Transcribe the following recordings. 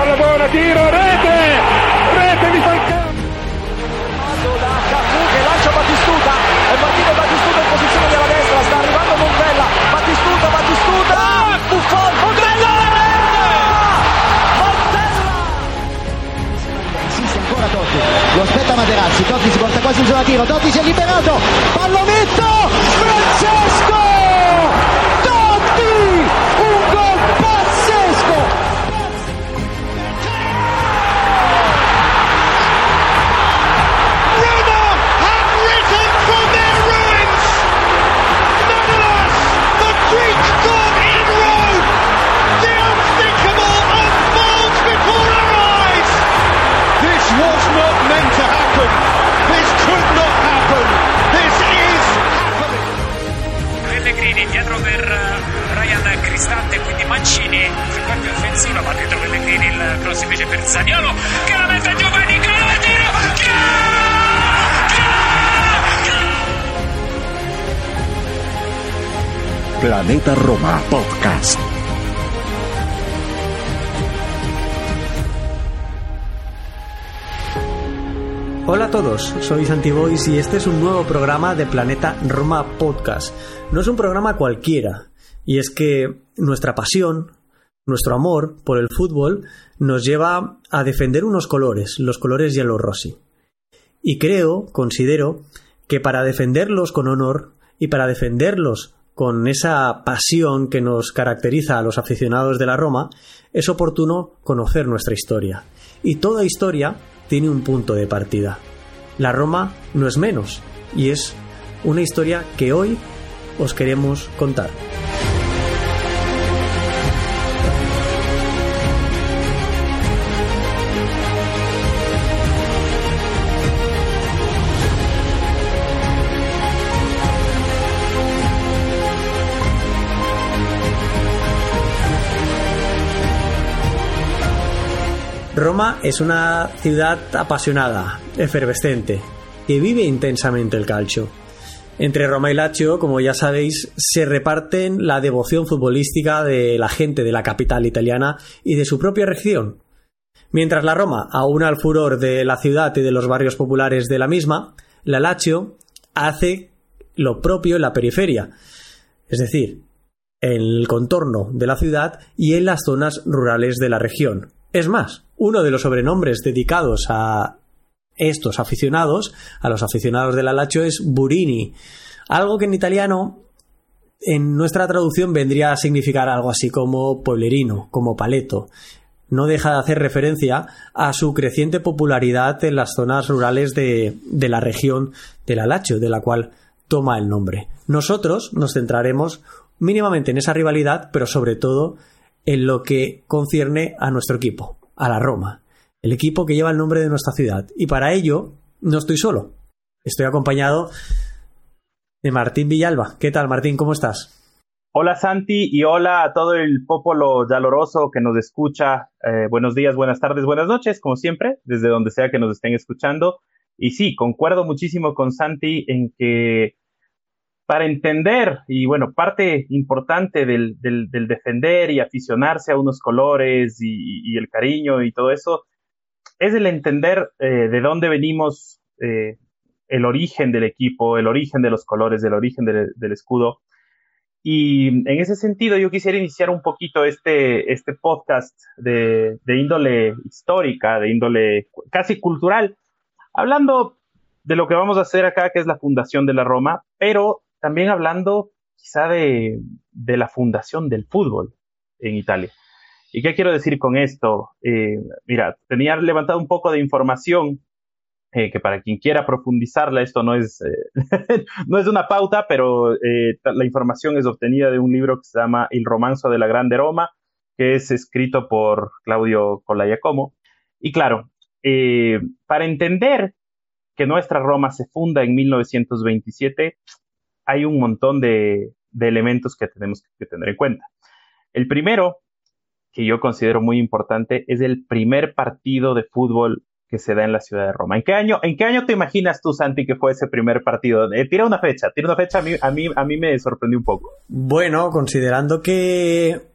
palla buona, tiro, rete! Rete di Falcao! da Cafu che lancia Battistuta è partito Battistuta in posizione della destra sta arrivando Montella Battistuta Battistuta Buffon Montella Montella insiste ancora Totti lo aspetta Materazzi Totti si porta quasi in zona tiro Totti si è liberato pallonetto Mancini sul parte offensiva, va dentro Pellegrini, il cross invece per Zaniolo, che la mette giù per Nicola tiro, Planeta Roma Podcast. Hola a todos, soy Santi Boys y este es un nuevo programa de Planeta Roma Podcast. No es un programa cualquiera, y es que nuestra pasión, nuestro amor por el fútbol nos lleva a defender unos colores, los colores rossi. Y creo, considero, que para defenderlos con honor y para defenderlos con esa pasión que nos caracteriza a los aficionados de la Roma, es oportuno conocer nuestra historia. Y toda historia tiene un punto de partida. La Roma no es menos, y es una historia que hoy os queremos contar. Roma es una ciudad apasionada, efervescente, que vive intensamente el calcio. Entre Roma y Lazio, como ya sabéis, se reparten la devoción futbolística de la gente de la capital italiana y de su propia región. Mientras la Roma aúna el furor de la ciudad y de los barrios populares de la misma, la Lazio hace lo propio en la periferia, es decir, en el contorno de la ciudad y en las zonas rurales de la región. Es más, uno de los sobrenombres dedicados a estos aficionados, a los aficionados de la Lazio, es Burini, algo que en italiano en nuestra traducción vendría a significar algo así como pueblerino, como paleto. No deja de hacer referencia a su creciente popularidad en las zonas rurales de, de la región de la Lazio, de la cual toma el nombre. Nosotros nos centraremos mínimamente en esa rivalidad, pero sobre todo en lo que concierne a nuestro equipo, a la Roma, el equipo que lleva el nombre de nuestra ciudad. Y para ello no estoy solo, estoy acompañado de Martín Villalba. ¿Qué tal, Martín? ¿Cómo estás? Hola Santi y hola a todo el popolo yaloroso que nos escucha. Eh, buenos días, buenas tardes, buenas noches, como siempre, desde donde sea que nos estén escuchando. Y sí, concuerdo muchísimo con Santi en que para entender, y bueno, parte importante del, del, defender y aficionarse a unos colores y, el cariño y todo eso, es el entender eh, de dónde venimos, eh, el origen del equipo, el origen de los colores, el origen del escudo. Y en ese sentido, yo quisiera iniciar un poquito este, este podcast de, de índole histórica, de índole casi cultural, hablando de lo que vamos a hacer acá, que es la fundación de la Roma, pero también hablando quizá de, la fundación del fútbol en Italia. ¿Y qué quiero decir con esto? Eh, mira, tenía levantado un poco de información eh, que para quien quiera profundizarla, esto no es, eh, no es una pauta, pero eh, la información es obtenida de un libro que se llama El romanzo de la Grande Roma, que es escrito por Claudio Colayacomo. Y claro, para entender que nuestra Roma se funda en 1927, hay un montón de, elementos que tenemos que tener en cuenta. El primero, que yo considero muy importante, es el primer partido de fútbol que se da en la ciudad de Roma. ¿En qué año, en qué año te imaginas tú, Santi, que fue ese primer partido? Eh, tira una fecha, tira una fecha, a mí, a, mí, a mí me sorprendió un poco. Bueno, considerando que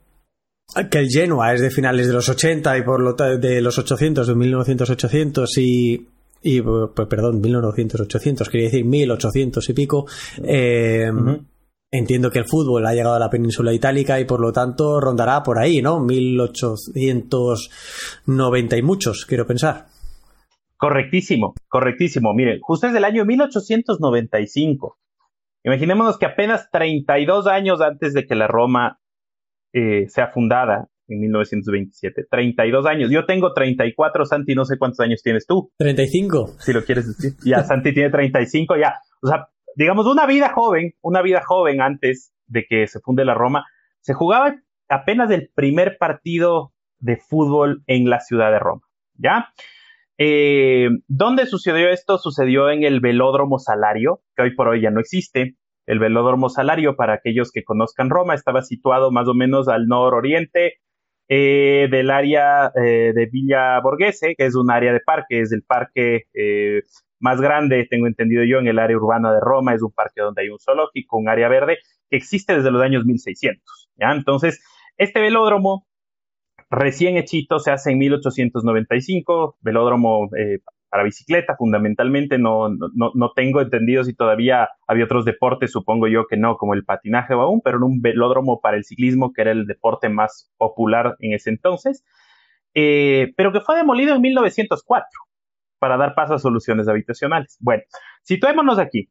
que el Genoa es de finales de los 80 y por lo de los 800, de 1900-800 y, y pues, perdón, 1900-800, quería decir 1800 y pico. Eh, Entiendo que el fútbol ha llegado a la península itálica y por lo tanto rondará por ahí, ¿no? 1890 y muchos, quiero pensar. Correctísimo, correctísimo. Miren, justo es del año 1895. Imaginémonos que apenas 32 años antes de que la Roma eh, sea fundada, en 1927. 32 años. Yo tengo 34, Santi, no sé cuántos años tienes tú. 35. Si lo quieres decir. Ya, Santi tiene 35, ya. O sea, digamos, una vida joven, una vida joven antes de que se funde la Roma, se jugaba apenas el primer partido de fútbol en la ciudad de Roma, ¿ya? Eh, ¿Dónde sucedió esto? Sucedió en el Velódromo Salario, que hoy por hoy ya no existe. El Velódromo Salario, para aquellos que conozcan Roma, estaba situado más o menos al nororiente eh, del área eh, de Villa Borghese, que es un área de parque, es el parque eh, más grande, tengo entendido yo, en el área urbana de Roma, es un parque donde hay un zoológico, un área verde, que existe desde los años 1600. ¿ya? Entonces, este velódromo recién hechito se hace en 1895, velódromo para bicicleta fundamentalmente, no, no, no, tengo entendido si todavía había otros deportes, supongo yo que no, como el patinaje o aún, pero en un velódromo para el ciclismo, que era el deporte más popular en ese entonces, eh, pero que fue demolido en 1904 para dar paso a soluciones habitacionales. Bueno, situémonos aquí.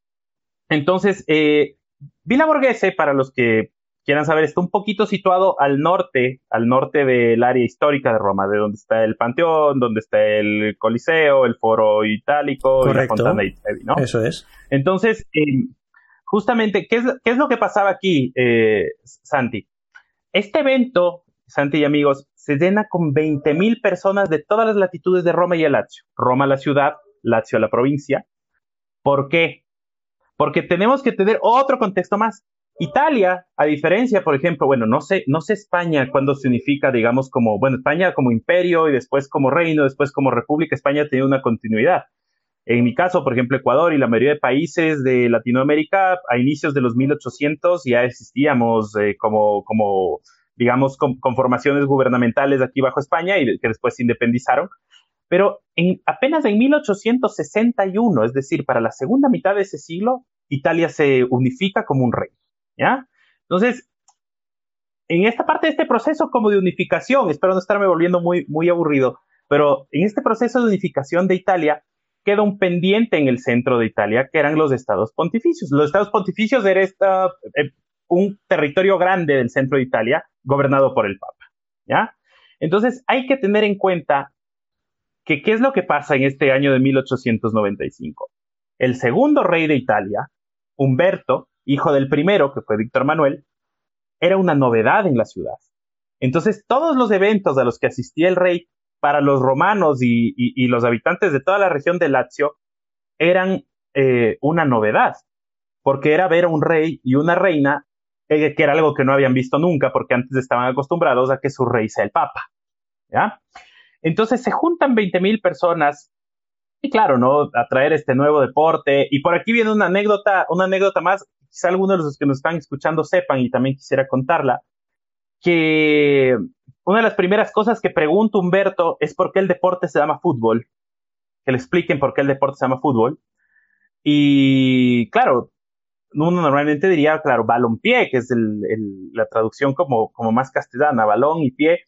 Entonces, eh, Villa Borghese, para los que quieran saber, está un poquito situado al norte, al norte del área histórica de Roma, de donde está el Panteón, donde está el Coliseo, el Foro Itálico y la Fontana Trevi, ¿no? Eso es. Entonces, eh, justamente, ¿qué es, ¿qué es, lo que pasaba aquí, eh, Santi? Este evento, Santi y amigos, se llena con 20.000 personas de todas las latitudes de Roma y el Lazio. Roma la ciudad, Lazio la provincia. ¿Por qué? Porque tenemos que tener otro contexto más. Italia, a diferencia, por ejemplo, bueno, no sé, no sé España cuando se unifica, digamos, como, bueno, España como imperio y después como reino, después como república, España tiene una continuidad. En mi caso, por ejemplo, Ecuador y la mayoría de países de Latinoamérica, a inicios de los 1800 ya existíamos eh, como, como digamos, con, formaciones gubernamentales aquí bajo España y que después se independizaron. Pero en, apenas en 1861, es decir, para la segunda mitad de ese siglo, Italia se unifica como un rey. ¿Ya? Entonces, en esta parte de este proceso como de unificación, espero no estarme volviendo muy, muy aburrido, pero en este proceso de unificación de Italia queda un pendiente en el centro de Italia, que eran los estados pontificios. Los estados pontificios era esta, eh, un territorio grande del centro de Italia gobernado por el Papa. ¿Ya? Entonces hay que tener en cuenta que qué es lo que pasa en este año de 1895. El segundo rey de Italia, Humberto, hijo del primero, que fue Víctor Manuel, era una novedad en la ciudad. Entonces todos los eventos a los que asistía el rey para los romanos y, los habitantes de toda la región de Lazio eran eh, una novedad, porque era ver a un rey y una reina eh, que era algo que no habían visto nunca porque antes estaban acostumbrados a que su rey sea el papa. Entonces se juntan 20 mil personas y claro, ¿no? A traer este nuevo deporte. Y por aquí viene una anécdota, una anécdota más, quizá algunos de los que nos están escuchando sepan y también quisiera contarla, que una de las primeras cosas que pregunta Humberto es por qué el deporte se llama fútbol, que le expliquen por qué el deporte se llama fútbol. Y claro, uno normalmente diría, claro, balón-pie, que es la traducción como, como más castellana, balón y pie.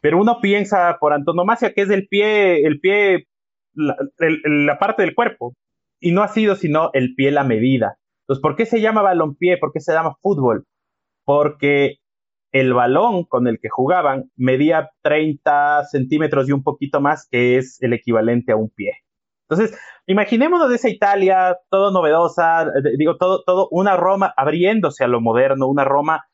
Pero uno piensa por antonomasia que es el pie, el pie, la, la parte del cuerpo. Y no ha sido sino el pie la medida. Entonces, ¿por qué se llama balón-pie? ¿Por qué se llama fútbol? Porque el balón con el que jugaban medía 30 centímetros y un poquito más, que es el equivalente a un pie. Entonces, imaginémonos esa Italia, todo novedosa, digo, todo, todo, una Roma abriéndose a lo moderno, una Roma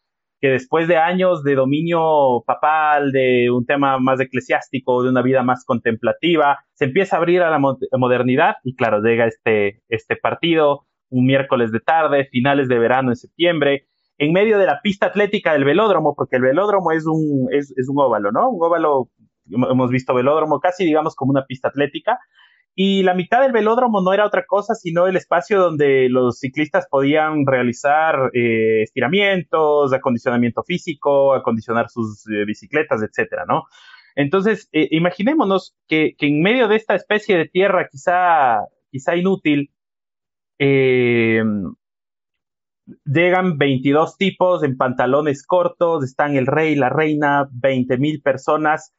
que después de años de dominio papal, de un tema más eclesiástico, de una vida más contemplativa, se empieza a abrir a la modernidad y claro, llega este, este partido un miércoles de tarde, finales de verano en septiembre, en medio de la pista atlética del velódromo, porque el velódromo es un, es, un óvalo, ¿no? Un óvalo, hemos visto velódromo casi, digamos, como una pista atlética, y la mitad del velódromo no era otra cosa sino el espacio donde los ciclistas podían realizar eh, estiramientos, acondicionamiento físico, acondicionar sus eh, bicicletas, etcétera, ¿no? Entonces, eh, imaginémonos que, que, en medio de esta especie de tierra quizá, quizá inútil, llegan 22 tipos en pantalones cortos, están el rey, la reina, 20 mil personas,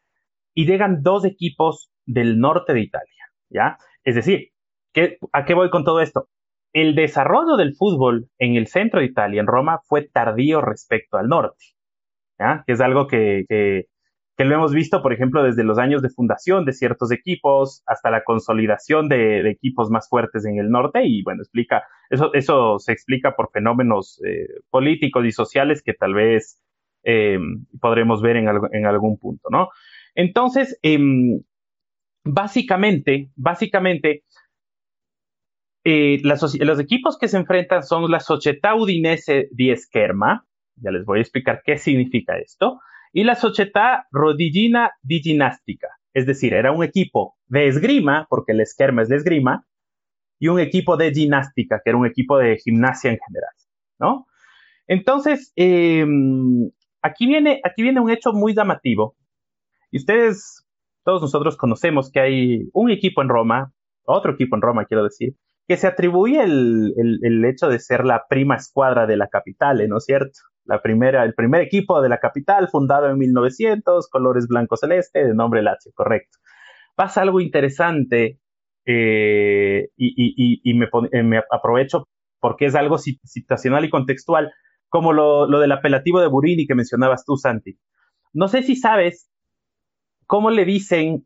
y llegan dos equipos del norte de Italia, ¿ya? Es decir, ¿qué, ¿a qué voy con todo esto? El desarrollo del fútbol en el centro de Italia, en Roma, fue tardío respecto al norte, ¿ya? Es algo que, que lo hemos visto, por ejemplo, desde los años de fundación de ciertos equipos hasta la consolidación de, equipos más fuertes en el norte. Y bueno, explica, eso, eso se explica por fenómenos eh, políticos y sociales que tal vez eh, podremos ver en, algún punto, ¿no? Entonces, eh, básicamente, básicamente, eh, los equipos que se enfrentan son la Società Udinese di Esquerma, ya les voy a explicar qué significa esto, y la Società Rodigina di Ginástica, es decir, era un equipo de esgrima, porque el esquerma es de esgrima, y un equipo de ginástica, que era un equipo de gimnasia en general, ¿no? Entonces, eh, aquí, viene, aquí viene un hecho muy llamativo, y ustedes, todos nosotros conocemos que hay un equipo en Roma, otro equipo en Roma, quiero decir, que se atribuye el, el, el hecho de ser la prima escuadra de la capital, ¿no es cierto? La primera, el primer equipo de la capital, fundado en 1900, colores blanco-celeste, de nombre Lazio, correcto. Pasa algo interesante eh, y, y, y me, eh, me, aprovecho porque es algo situacional y contextual, como lo, lo del apelativo de Burini que mencionabas tú, Santi. No sé si sabes cómo le dicen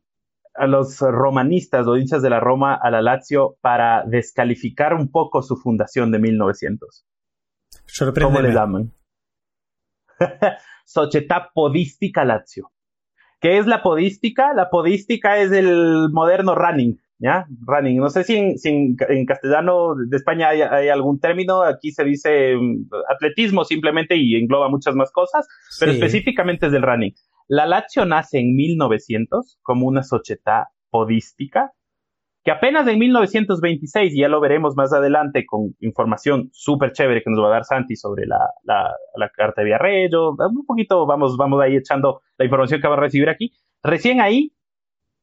a los romanistas o hinchas de la Roma a la Lazio para descalificar un poco su fundación de 1900. ¿Cómo le llaman? Società Podística Lazio. ¿Qué es la podística? La podística es el moderno running, ¿ya? Running. No sé si en, si en, en castellano de España hay, hay, algún término, aquí se dice um, atletismo simplemente y engloba muchas más cosas, pero específicamente es del running. La Lazio nace en 1900 como una società podística, que apenas en 1926, y ya lo veremos más adelante con información súper chévere que nos va a dar Santi sobre la, la, la carta de Villarreal, un poquito vamos, vamos ahí echando la información que va a recibir aquí. Recién ahí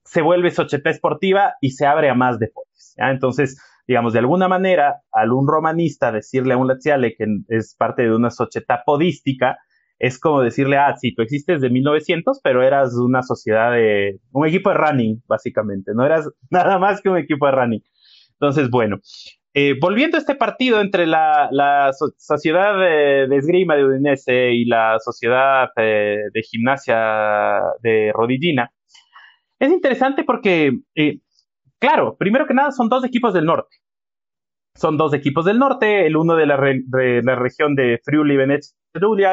se vuelve società esportiva y se abre a más deportes. ¿ya? Entonces, digamos, de alguna manera, al un romanista decirle a un laziale que es parte de una società podística, es como decirle, ah, sí, tú existes de 1900, pero eras una sociedad de, un equipo de running, básicamente, no eras nada más que un equipo de running. Entonces, bueno, eh, volviendo a este partido entre la, la so Sociedad de, Esgrima de Udinese y la Sociedad de, de Gimnasia de Rodigina, es interesante porque, eh, claro, primero que nada son dos equipos del norte. Son dos equipos del norte, el uno de la, re, la región de Friuli, Venecia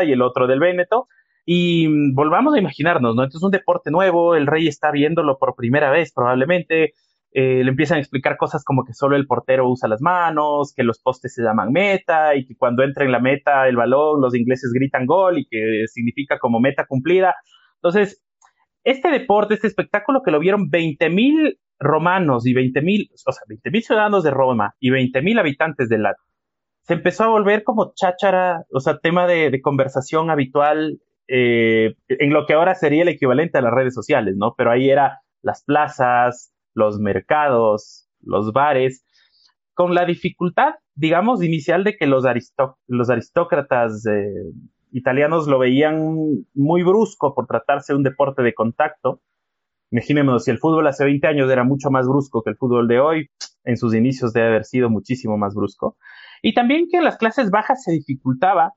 y el otro del Véneto. Y mm, volvamos a imaginarnos, ¿no? Entonces, un deporte nuevo, el rey está viéndolo por primera vez, probablemente. Eh, le empiezan a explicar cosas como que solo el portero usa las manos, que los postes se llaman meta y que cuando entra en la meta el balón, los ingleses gritan gol y que significa como meta cumplida. Entonces, este deporte, este espectáculo que lo vieron 20 mil romanos y 20 mil, o sea, 20 mil ciudadanos de Roma y 20 mil habitantes del lago, se empezó a volver como cháchara, o sea, tema de, de conversación habitual eh, en lo que ahora sería el equivalente a las redes sociales, ¿no? Pero ahí era las plazas, los mercados, los bares, con la dificultad, digamos, inicial de que los aristócratas eh, italianos lo veían muy brusco por tratarse de un deporte de contacto. Imaginémonos, si el fútbol hace 20 años era mucho más brusco que el fútbol de hoy, en sus inicios debe haber sido muchísimo más brusco. Y también que en las clases bajas se dificultaba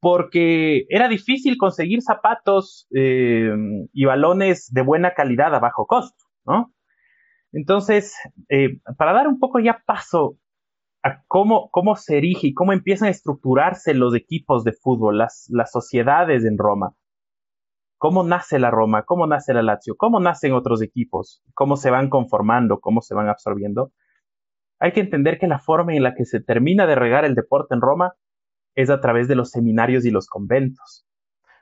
porque era difícil conseguir zapatos eh, y balones de buena calidad a bajo costo, ¿no? Entonces, eh, para dar un poco ya paso a cómo, cómo se erige y cómo empiezan a estructurarse los equipos de fútbol, las, las sociedades en Roma, cómo nace la Roma, cómo nace la Lazio, cómo nacen otros equipos, cómo se van conformando, cómo se van absorbiendo, hay que entender que la forma en la que se termina de regar el deporte en Roma es a través de los seminarios y los conventos.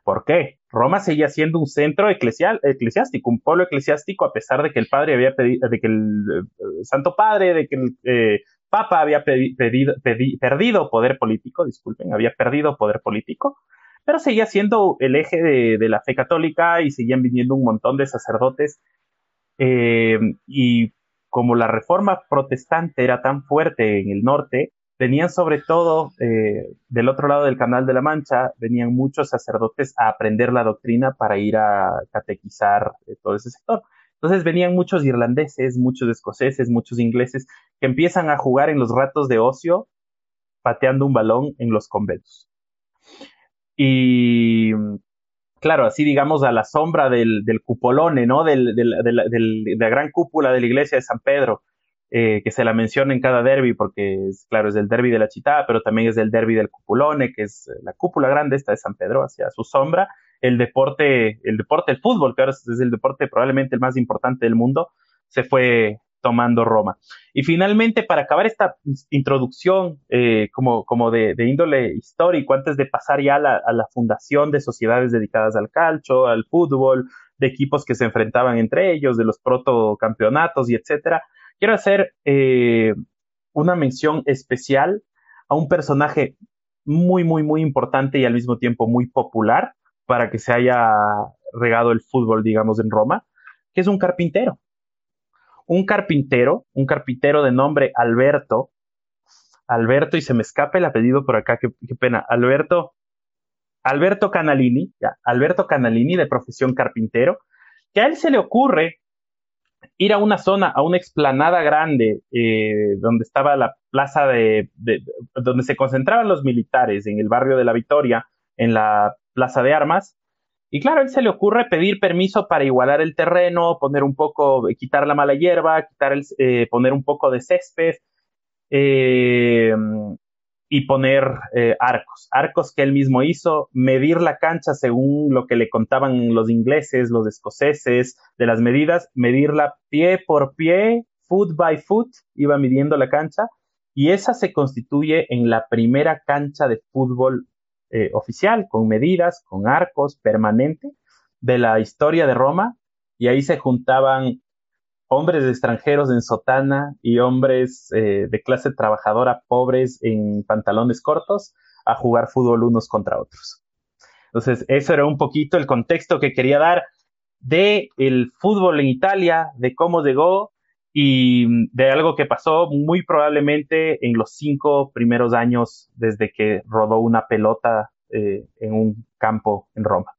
¿Por qué? Roma seguía siendo un centro eclesiástico, un pueblo eclesiástico, a pesar de que el padre había pedido, de que el eh, Santo Padre, de que el eh, Papa había pedido, perdido poder político, disculpen, había perdido poder político, pero seguía siendo el eje de, la fe católica y seguían viniendo un montón de sacerdotes. Eh, y como la reforma protestante era tan fuerte en el norte, venían sobre todo eh, del otro lado del Canal de la Mancha, venían muchos sacerdotes a aprender la doctrina para ir a catequizar eh, todo ese sector. Entonces venían muchos irlandeses, muchos escoceses, muchos ingleses que empiezan a jugar en los ratos de ocio pateando un balón en los conventos. Y claro, así digamos a la sombra del, cupolone, ¿no? de la gran cúpula de la iglesia de San Pedro, eh, que se la menciona en cada derby, porque es, claro, es del derby de la Chitá, pero también es del derby del Cupulone, que es la cúpula grande esta de San Pedro, hacia su sombra, el deporte, el deporte, el fútbol, que ahora es el deporte probablemente el más importante del mundo, se fue tomando Roma. Y finalmente, para acabar esta introducción eh, como, como de, índole histórico, antes de pasar ya a la, a la fundación de sociedades dedicadas al calcio, al fútbol, de equipos que se enfrentaban entre ellos, de los protocampeonatos y etcétera, quiero hacer eh, una mención especial a un personaje muy, muy, muy importante y al mismo tiempo muy popular para que se haya regado el fútbol, digamos, en Roma, que es un carpintero. Un carpintero, un carpintero de nombre Alberto, Alberto, y se me escapa el apellido por acá, qué, pena, Alberto, Alberto Canalini, Alberto Canalini de profesión carpintero, que a él se le ocurre ir a una zona, a una explanada grande, eh, donde estaba la plaza de, donde se concentraban los militares, en el barrio de la Victoria, en la plaza de armas. Y claro, él se le ocurre pedir permiso para igualar el terreno, poner un poco, quitar la mala hierba, quitar eh, poner un poco de césped, eh, y poner eh, arcos, arcos que él mismo hizo, medir la cancha según lo que le contaban los ingleses, los escoceses, de las medidas, medirla pie por pie, foot by foot, iba midiendo la cancha, y esa se constituye en la primera cancha de fútbol eh, oficial, con medidas, con arcos, permanente, de la historia de Roma, y ahí se juntaban hombres extranjeros en sotana y hombres eh, de clase trabajadora pobres en pantalones cortos a jugar fútbol unos contra otros. Entonces, eso era un poquito el contexto que quería dar de el fútbol en Italia, de cómo llegó y de algo que pasó muy probablemente en los cinco primeros años desde que rodó una pelota eh, en un campo en Roma.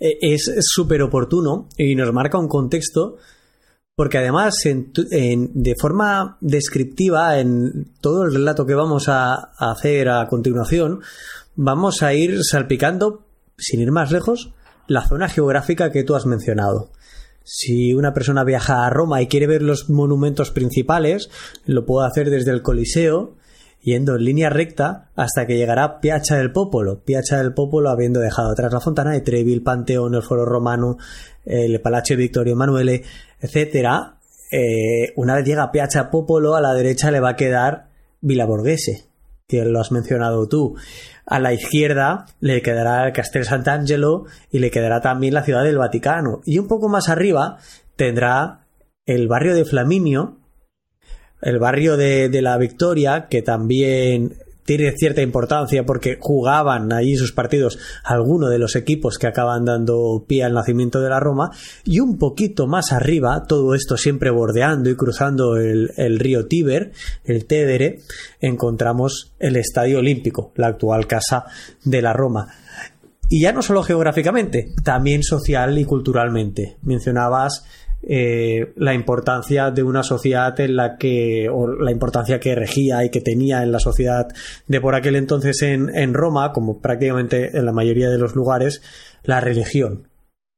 Eh, es súper oportuno y nos marca un contexto porque además de forma descriptiva en todo el relato que vamos a, hacer a continuación, vamos a ir salpicando, sin ir más lejos, la zona geográfica que tú has mencionado. Si una persona viaja a Roma y quiere ver los monumentos principales, lo puede hacer desde el Coliseo, yendo en línea recta hasta que llegará Piazza del Popolo. Piazza del Popolo habiendo dejado atrás la Fontana de Trevi, el Panteón, el Foro Romano, el Palacio Vittorio Emanuele, etcétera, eh, una vez llega a Piazza Popolo, a la derecha le va a quedar Villa Borghese, que lo has mencionado tú. A la izquierda le quedará el Castel Sant'Angelo y le quedará también la ciudad del Vaticano. Y un poco más arriba tendrá el barrio de Flaminio, el barrio de, de la Victoria, que también tiene cierta importancia porque jugaban allí sus partidos algunos de los equipos que acaban dando pie al nacimiento de la Roma y un poquito más arriba, todo esto siempre bordeando y cruzando el, río Tíber, el Tedere, encontramos el Estadio Olímpico, la actual casa de la Roma. Y ya no solo geográficamente, también social y culturalmente. Mencionabas eh, la importancia de una sociedad en la que, o la importancia que regía y que tenía en la sociedad de por aquel entonces en, en Roma, como prácticamente en la mayoría de los lugares, la religión,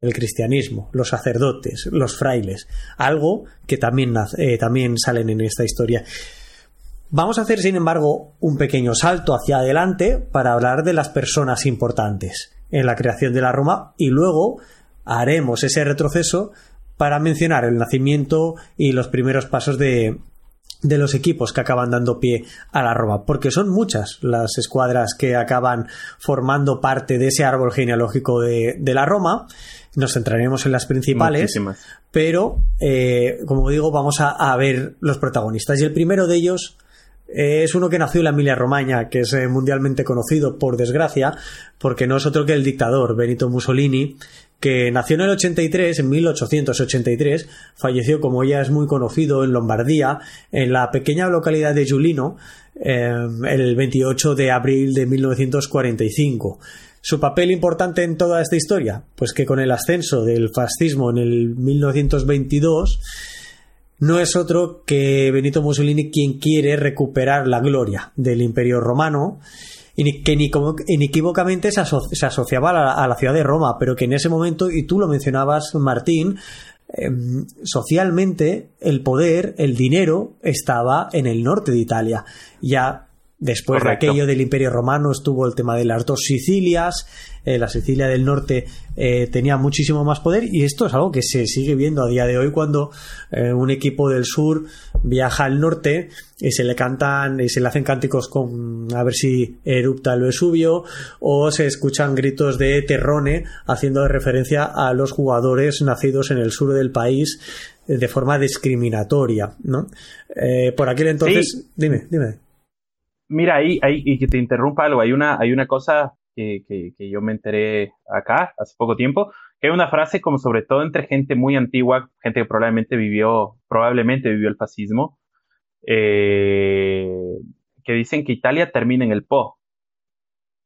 el cristianismo, los sacerdotes, los frailes, algo que también, eh, también salen en esta historia. Vamos a hacer, sin embargo, un pequeño salto hacia adelante para hablar de las personas importantes en la creación de la Roma y luego haremos ese retroceso para mencionar el nacimiento y los primeros pasos de, de los equipos que acaban dando pie a la Roma, porque son muchas las escuadras que acaban formando parte de ese árbol genealógico de, de la Roma. Nos centraremos en las principales, Muchísimas. pero eh, como digo, vamos a, a ver los protagonistas. Y el primero de ellos eh, es uno que nació en la Emilia Romagna, que es eh, mundialmente conocido, por desgracia, porque no es otro que el dictador Benito Mussolini, que nació en el 83, en 1883, falleció, como ya es muy conocido, en Lombardía, en la pequeña localidad de Giulino, eh, el 28 de abril de 1945. ¿Su papel importante en toda esta historia? Pues que con el ascenso del fascismo en el 1922, no es otro que Benito Mussolini quien quiere recuperar la gloria del Imperio Romano que ni- inequívocamente se, aso- se asociaba a la, a la ciudad de Roma, pero que en ese momento, y tú lo mencionabas, Martín, em, socialmente el poder, el dinero estaba en el norte de Italia. Ya después Correcto. de aquello del Imperio Romano estuvo el tema de las dos Sicilias, eh, la Sicilia del norte eh, tenía muchísimo más poder y esto es algo que se sigue viendo a día de hoy cuando eh, un equipo del sur viaja al norte y se le cantan y se le hacen cánticos con a ver si erupta el Vesubio o se escuchan gritos de terrone haciendo referencia a los jugadores nacidos en el sur del país de forma discriminatoria, ¿no? Eh, por aquel entonces, Sí. dime, dime. Mira, ahí, ahí, y que te interrumpa algo, hay una, hay una cosa que, que, yo me enteré acá hace poco tiempo, que hay una frase como sobre todo entre gente muy antigua, gente que probablemente vivió, probablemente vivió el fascismo, eh, que dicen que Italia termina en el Po.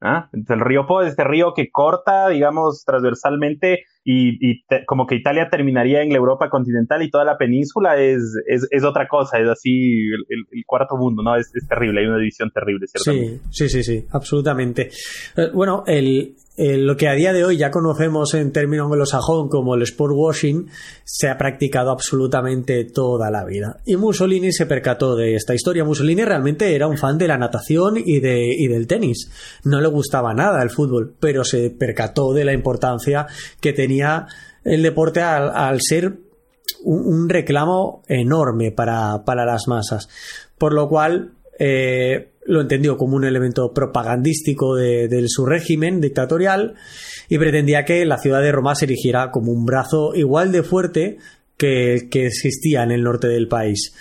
¿Ah? El río Po es este río que corta, digamos, transversalmente y, y te- como que Italia terminaría en la Europa continental y toda la península es, es, es otra cosa, es así el, el- el cuarto mundo, ¿no? Es, es terrible, hay una división terrible, ciertamente. Sí, sí, sí, sí, absolutamente. Eh, Bueno, el- lo que a día de hoy ya conocemos en términos anglosajón como el sport washing se ha practicado absolutamente toda la vida. Y Mussolini se percató de esta historia. Mussolini realmente era un fan de la natación y, de, y del tenis. No le gustaba nada el fútbol, pero se percató de la importancia que tenía el deporte al, ser un, reclamo enorme para, para las masas. Por lo cual eh, lo entendió como un elemento propagandístico de, de su régimen dictatorial y pretendía que la ciudad de Roma se erigiera como un brazo igual de fuerte que que existía en el norte del país.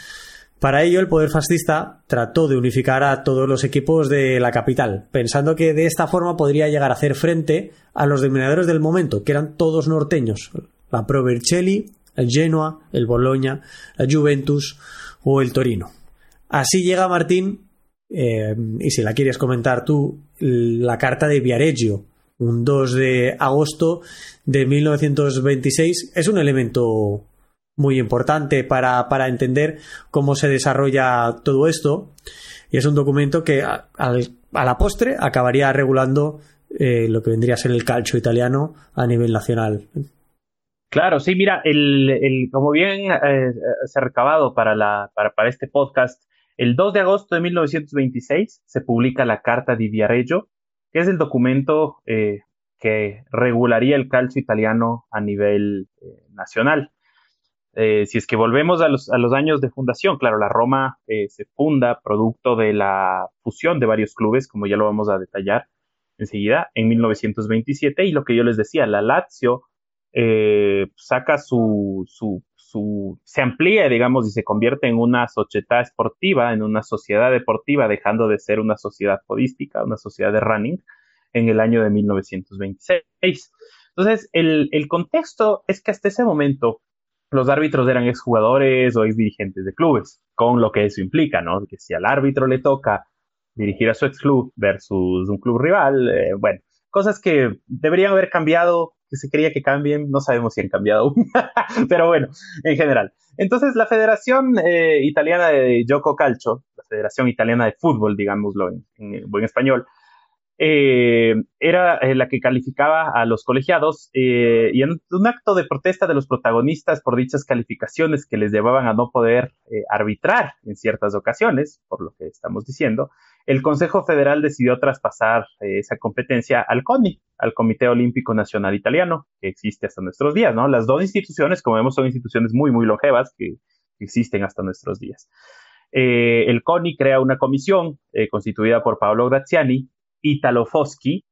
Para ello, el poder fascista trató de unificar a todos los equipos de la capital, pensando que de esta forma podría llegar a hacer frente a los dominadores del momento, que eran todos norteños, la Pro Vercelli, el Genoa, el Bologna, la Juventus o el Torino. Así llega Martín, eh, y si la quieres comentar tú, la carta de Viareggio, un 2 de agosto de 1926, es un elemento muy importante para, para entender cómo se desarrolla todo esto. Y es un documento que a, a la postre acabaría regulando eh, lo que vendría a ser el calcio italiano a nivel nacional. Claro, sí, mira, el, el, como bien eh, se ha recabado para, la, para, para este podcast, el 2 de agosto de 1926 se publica la Carta di Viareggio, que es el documento eh, que regularía el calcio italiano a nivel eh, nacional. Eh, si es que volvemos a los, años de fundación, claro, la Roma eh, se funda producto de la fusión de varios clubes, como ya lo vamos a detallar enseguida, en 1927, y lo que yo les decía, la Lazio eh, saca su, su, su, se amplía, digamos, y se convierte en una sociedad esportiva, en una sociedad deportiva, dejando de ser una sociedad podística, una sociedad de running, en el año de 1926. Entonces, el, el contexto es que hasta ese momento los árbitros eran exjugadores o ex dirigentes de clubes, con lo que eso implica, ¿no? Que si al árbitro le toca dirigir a su ex club versus un club rival, eh, bueno, cosas que deberían haber cambiado, que se quería que cambien, no sabemos si han cambiado pero bueno, en general. Entonces, la Federación eh, Italiana de Gioco Calcio, la Federación Italiana de Fútbol, digámoslo en, en buen español, eh, era eh, la que calificaba a los colegiados eh, y en un acto de protesta de los protagonistas por dichas calificaciones que les llevaban a no poder arbitrar en ciertas ocasiones, por lo que estamos diciendo, el Consejo Federal decidió traspasar esa competencia al CONI, al Comité Olímpico Nacional Italiano, que existe hasta nuestros días, ¿no? Las dos instituciones, como vemos, son instituciones muy, muy longevas que, existen hasta nuestros días. el CONI crea una comisión constituida por Paolo Graziani, Italo Foschi,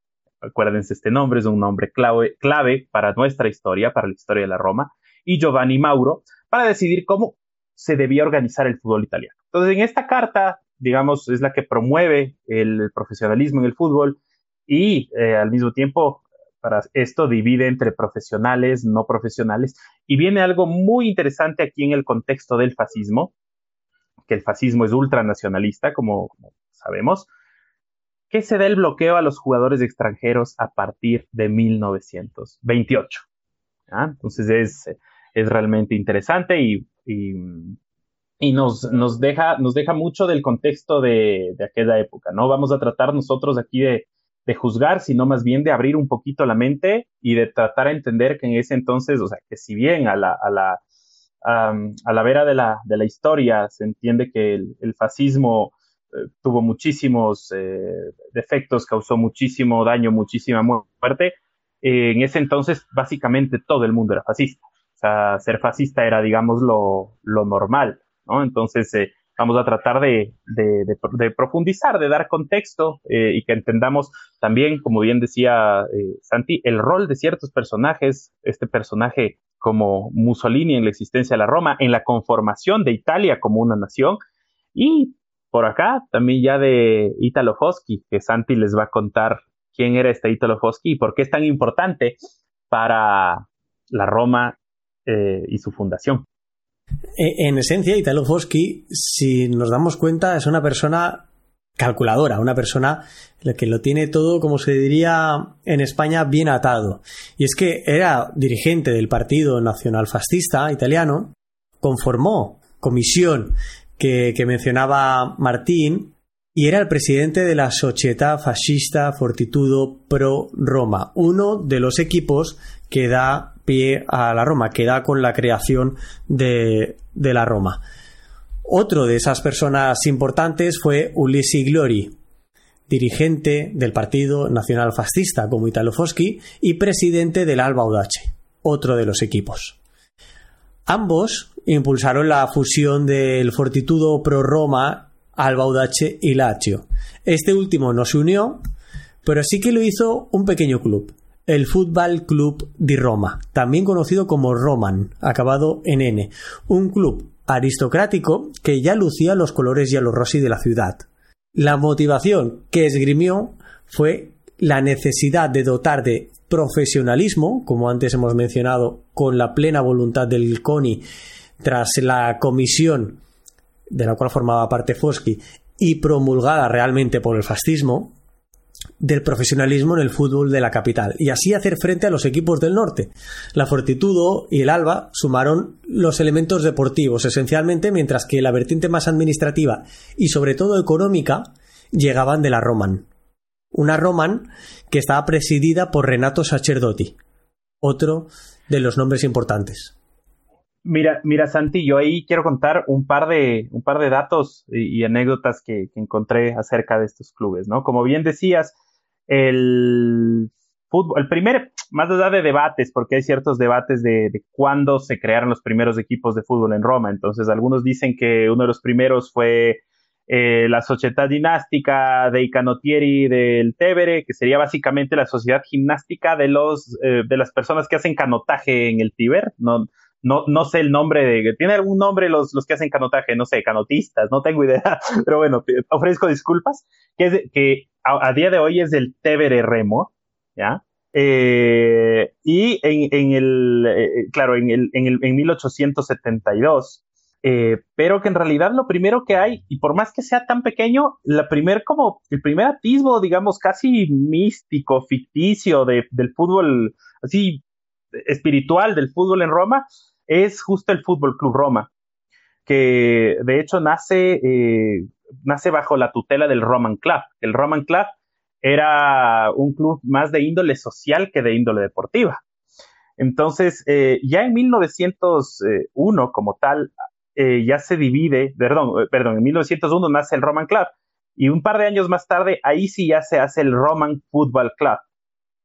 acuérdense este nombre, es un nombre clave, clave para nuestra historia, para la historia de la Roma, y Giovanni Mauro, para decidir cómo se debía organizar el fútbol italiano. Entonces, en esta carta, digamos, es la que promueve el profesionalismo en el fútbol y eh, al mismo tiempo para esto divide entre profesionales, no profesionales, y viene algo muy interesante aquí en el contexto del fascismo, que el fascismo es ultranacionalista, como, como sabemos, que se da el bloqueo a los jugadores extranjeros a partir de 1928. Entonces es, es, realmente interesante y, y, nos, nos, deja, nos deja mucho del contexto de, aquella época. No vamos a tratar nosotros aquí de, de juzgar, sino más bien de abrir un poquito la mente y de tratar a entender que en ese entonces, o sea, que si bien a la, a la, a la vera de la, de la historia se entiende que el, fascismo tuvo muchísimos eh, defectos, causó muchísimo daño, muchísima muerte, eh, en ese entonces básicamente todo el mundo era fascista. O sea, ser fascista era, digamos, lo, lo normal, ¿no? Entonces, vamos a tratar de, profundizar, de dar contexto eh, y que entendamos también, como bien decía eh, Santi, el rol de ciertos personajes, este personaje como Mussolini en la existencia de la Roma, en la conformación de Italia como una nación, y por acá también ya de Italo Foschi, que Santi les va a contar quién era este Italo Foschi y por qué es tan importante para la Roma eh, y su fundación. E, en esencia, Italo Foschi, si nos damos cuenta, es una persona calculadora, una persona que lo tiene todo, como se diría en España, bien atado. Y es que era dirigente del Partido Nacional Fascista italiano, conformó comisión que, mencionaba Martín y era el presidente de la Società Fascista Fortitudo Pro Roma, uno de los equipos que da pie a la Roma, que da con la creación de, la Roma. Otro de esas personas importantes fue Ulisi Glori, dirigente del Partido Nacional Fascista como Italo Foschi y presidente del Alba Audace, otro de los equipos. Ambos impulsaron la fusión del Fortitudo Pro Roma, Alba Audace y Lazio. Este último no se unió, pero sí que lo hizo un pequeño club, el Football Club di Roma, también conocido como Roman, acabado en N, un club aristocrático que ya lucía los colores y los rossi de la ciudad. La motivación que esgrimió fue la necesidad de dotar de profesionalismo, como antes hemos mencionado, con la plena voluntad del CONI, tras la comisión de la cual formaba parte Foschi y promulgada realmente por el fascismo, del profesionalismo en el fútbol de la capital y así hacer frente a los equipos del norte. La Fortitudo y el Alba sumaron los elementos deportivos esencialmente, mientras que la vertiente más administrativa y sobre todo económica llegaban de la Roman. Una Roman que estaba presidida por Renato Sacerdoti, otro de los nombres importantes. Mira, mira, Santi, yo ahí quiero contar un par de, un par de datos y, anécdotas que, encontré acerca de estos clubes, ¿no? Como bien decías, el fútbol, el primer, más allá de debates, porque hay ciertos debates de, de cuándo se crearon los primeros equipos de fútbol en Roma. Entonces, algunos dicen que uno de los primeros fue eh, la Sociedad Dinástica de Icanotieri del Tevere, que sería básicamente la sociedad gimnástica de los eh, de las personas que hacen canotaje en el Tíber. No, no, no sé el nombre de, tiene algún nombre los, los que hacen canotaje, no sé, canotistas, no tengo idea, pero bueno, ofrezco disculpas, que, es, que a, día de hoy es el Tevere Remo, ¿ya? Eh, y en, en el, eh, claro, en, el, en, el, en 1872, eh, pero que en realidad lo primero que hay, y por más que sea tan pequeño, la primer como, el primer atisbo, digamos, casi místico, ficticio de, del fútbol, así, espiritual del fútbol en Roma, es justo el Fútbol Club Roma, que de hecho nace, eh, nace bajo la tutela del Roman Club. El Roman Club era un club más de índole social que de índole deportiva. Entonces, eh, ya en 1901 como tal, eh, ya se divide, perdón, perdón, en 1901 nace el Roman Club y un par de años más tarde, ahí sí ya se hace el Roman Football Club,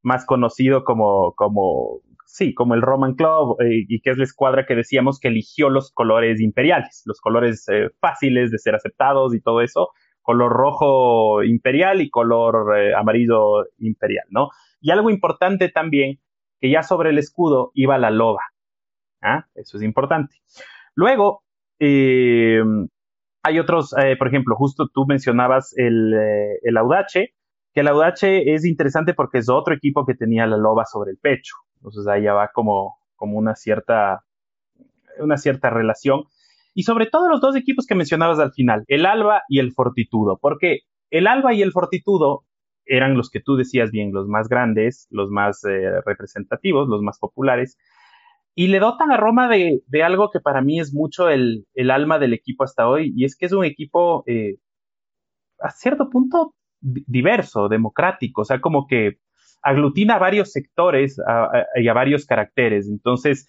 más conocido como, como sí, como el Roman Club, eh, y que es la escuadra que decíamos que eligió los colores imperiales, los colores eh, fáciles de ser aceptados y todo eso, color rojo imperial y color eh, amarillo imperial, ¿no? Y algo importante también, que ya sobre el escudo iba la loba. ¿Ah? Eso es importante. Luego, hay otros, por ejemplo, justo tú mencionabas el, el Audache, que el Audache es interesante porque es otro equipo que tenía la loba sobre el pecho. Entonces ahí ya va como, como una cierta, una cierta relación. Y sobre todo los dos equipos que mencionabas al final, el Alba y el Fortitudo, porque el Alba y el Fortitudo eran los que tú decías bien, los más grandes, los más eh, representativos, los más populares, y le dotan a Roma de, de algo que para mí es mucho el, el, alma del equipo hasta hoy, y es que es un equipo eh, a cierto punto diverso, democrático, o sea, como que aglutina varios sectores y a varios caracteres. Entonces,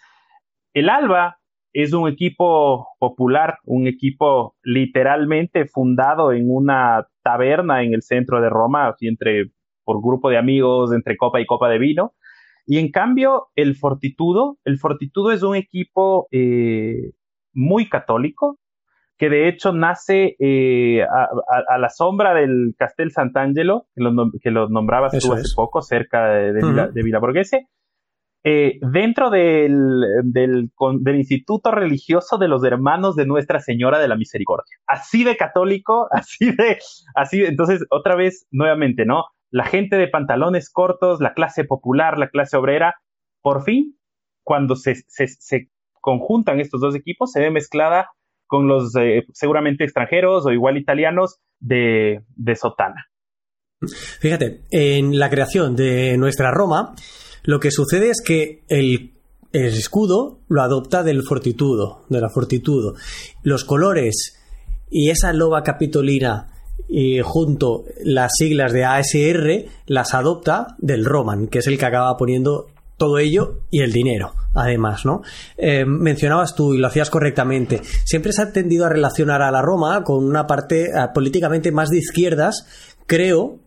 el Alba es un equipo popular, un equipo literalmente fundado en una taberna en el centro de Roma, así entre por grupo de amigos, entre copa y copa de vino. Y en cambio, el Fortitudo, el Fortitudo es un equipo eh, muy católico, que de hecho nace eh, a, la sombra del Castel Sant'Angelo, que lo, que lo nombrabas tú hace poco, cerca de, de, Villa, Borghese, eh, dentro del, del, Instituto Religioso de los Hermanos de Nuestra Señora de la Misericordia. Así de católico, así de, así entonces, otra vez, nuevamente, ¿no? La gente de pantalones cortos, la clase popular, la clase obrera, por fin, cuando se, se, se conjuntan estos dos equipos, se ve mezclada con los eh, seguramente extranjeros o igual italianos de, de Sotana. Fíjate, en la creación de nuestra Roma, lo que sucede es que el, escudo lo adopta del fortitudo, de la fortitudo. Los colores y esa loba capitolina y junto las siglas de ASR las adopta del Roman, que es el que acaba poniendo todo ello y el dinero, además, ¿no? Eh, mencionabas tú y lo hacías correctamente. Siempre se ha tendido a relacionar a la Roma con una parte eh, políticamente más de izquierdas. Creo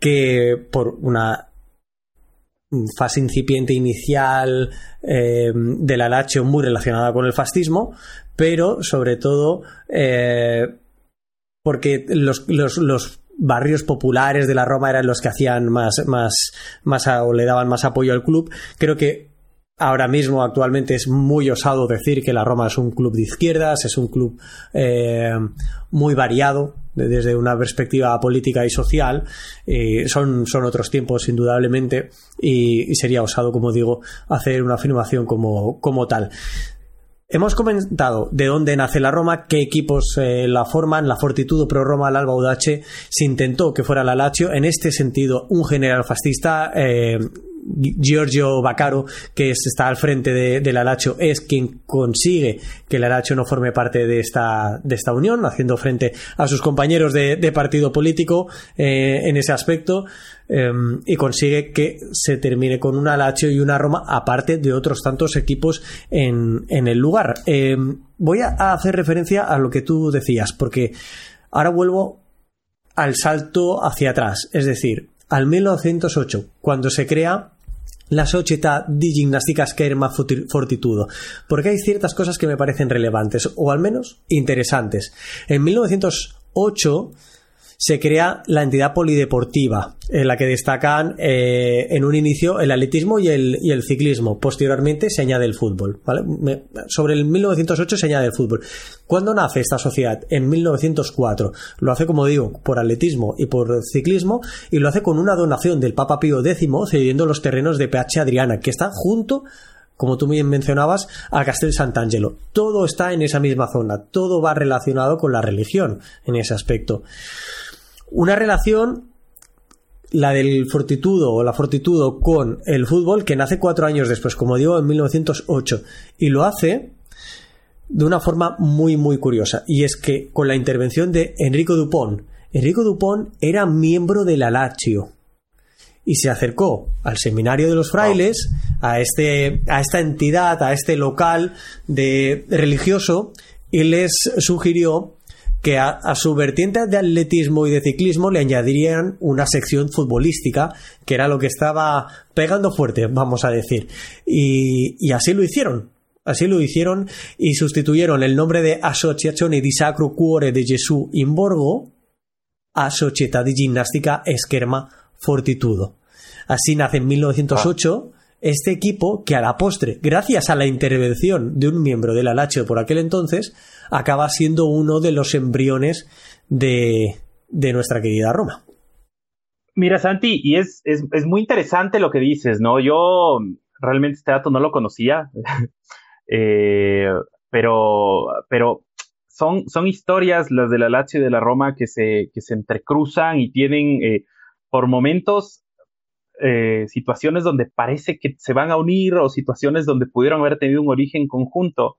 que por una fase incipiente inicial eh, de la Lazio muy relacionada con el fascismo, pero sobre todo porque los, los, los barrios populares de la Roma eran los que hacían más, más, más o le daban más apoyo al club. Creo que ahora mismo, actualmente, es muy osado decir que la Roma es un club de izquierdas, es un club eh, muy variado desde una perspectiva política y social. son, son otros tiempos, indudablemente, y, sería osado, como digo, hacer una afirmación como, como tal. Hemos comentado de dónde nace la Roma, qué equipos eh, la forman, la Fortitudo Pro Roma, el Alba Audace. Se intentó que fuera la Lazio. En este sentido, un general fascista, eh, Giorgio Baccaro, que está al frente de, la Lazio, es quien consigue que la Lazio no forme parte de esta, unión, haciendo frente a sus compañeros de, partido político eh, en ese aspecto. Em, y consigue que se termine con una Lazio y una Roma, aparte de otros tantos equipos en, el lugar. Em, voy a hacer referencia a lo que tú decías, porque ahora vuelvo al salto hacia atrás, es decir, al 1908, cuando se crea la Società di Ginnastica Scherma Fortitudo, porque hay ciertas cosas que me parecen relevantes, o al menos interesantes. En 1908 se crea la entidad polideportiva, en la que destacan eh, en un inicio el atletismo y el, y el, ciclismo. Posteriormente se añade el fútbol. sobre el 1908 se añade el fútbol. ¿Cuándo nace esta sociedad? En 1904. Lo hace, como digo, por atletismo y por ciclismo, y lo hace con una donación del Papa Pío X cediendo los terrenos de PH Adriana, que están junto como tú bien mencionabas, a Castel Sant'Angelo. Todo está en esa misma zona, todo va relacionado con la religión en ese aspecto. Una relación, la del Fortitudo o la Fortitudo con el fútbol, que nace cuatro años después, como digo, en 1908. Y lo hace de una forma muy, muy curiosa. Y es que con la intervención de Enrico Dupont. Enrico Dupont era miembro de la Lazio y se acercó al seminario de los frailes, a, este, a esta entidad, a este local de religioso, y les sugirió que a, a, su vertiente de atletismo y de ciclismo le añadirían una sección futbolística, que era lo que estaba pegando fuerte, vamos a decir. Y, y así lo hicieron. Así lo hicieron y sustituyeron el nombre de Associazione di Sacro Cuore de Gesù in Borgo a Società di Ginnastica Esquerma Fortitudo. Así nace en 1908 este equipo que a la postre, gracias a la intervención de un miembro de la Lazio por aquel entonces, acaba siendo uno de los embriones de, de nuestra querida Roma. Mira, Santi, y es, es, es, muy interesante lo que dices, ¿no? Yo realmente este dato no lo conocía, eh, pero, pero son, son historias, las de la Lazio y de la Roma, que se, que se entrecruzan y tienen eh, por momentos eh, situaciones donde parece que se van a unir o situaciones donde pudieron haber tenido un origen conjunto.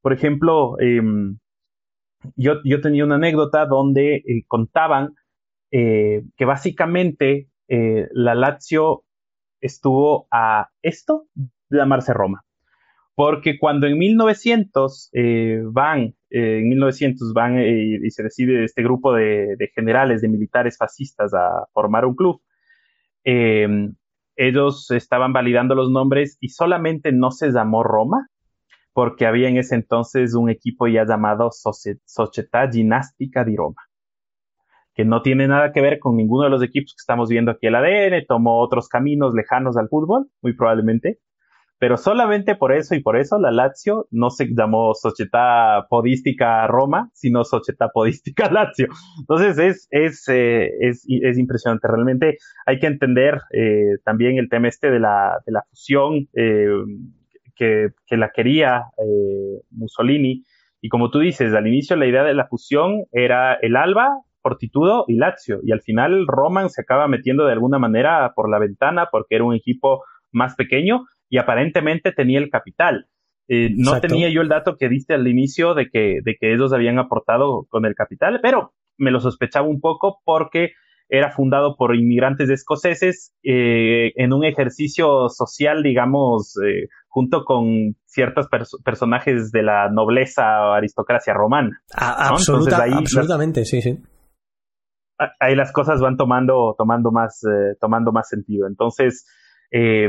Por ejemplo, eh, yo, yo, tenía una anécdota donde eh, contaban eh, que básicamente la Lazio estuvo a esto de llamarse Roma. Porque cuando en 1900 van, en 1900 van y se decide este grupo de, generales, de militares fascistas a formar un club, eh, ellos estaban validando los nombres y solamente no se llamó Roma, porque había en ese entonces un equipo ya llamado Società Ginástica di Roma, que no tiene nada que ver con ninguno de los equipos que estamos viendo aquí el ADN, tomó otros caminos lejanos al fútbol, muy probablemente, pero solamente por eso y por eso la Lazio no se llamó Società Podística Roma, sino Società Podística Lazio. Entonces es, es, eh, es, es, impresionante. Realmente hay que entender eh, también el tema este de la, de la fusión eh, que, que, la quería eh, Mussolini. Y como tú dices, al inicio la idea de la fusión era el Alba, Fortitudo y Lazio. Y al final Roman se acaba metiendo de alguna manera por la ventana porque era un equipo más pequeño y aparentemente tenía el capital. Eh, no Exacto. tenía yo el dato que diste al inicio de que, de que ellos habían aportado con el capital, pero me lo sospechaba un poco porque era fundado por inmigrantes escoceses eh, en un ejercicio social, digamos, eh, junto con ciertos pers personajes de la nobleza o aristocracia romana. ¿no? Absoluta, ahí absolutamente, las, sí, sí. Ahí las cosas van tomando, tomando, más, eh, tomando más sentido. Entonces, eh,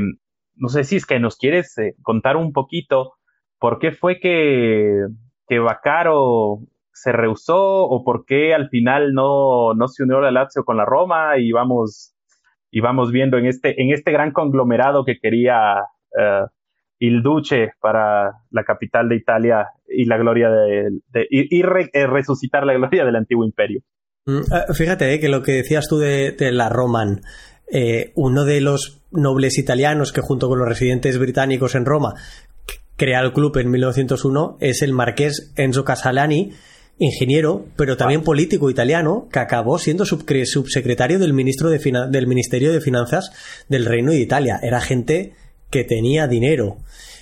no sé si es que nos quieres eh, contar un poquito por qué fue que, que Bacaro se rehusó o por qué al final no, no se unió la Lazio con la Roma y vamos, y vamos viendo en este, en este gran conglomerado que quería uh, Il Duce para la capital de Italia y la gloria de, y, eh, resucitar la gloria del antiguo imperio. Mm, fíjate eh, que lo que decías tú de la Roman, eh, uno de los nobles italianos que junto con los residentes británicos en Roma crea el club en 1901 es el marqués Enzo Casalani, ingeniero, pero también político italiano, que acabó siendo subsecretario del, ministro de del Ministerio de Finanzas del Reino de Italia. Era gente que tenía dinero.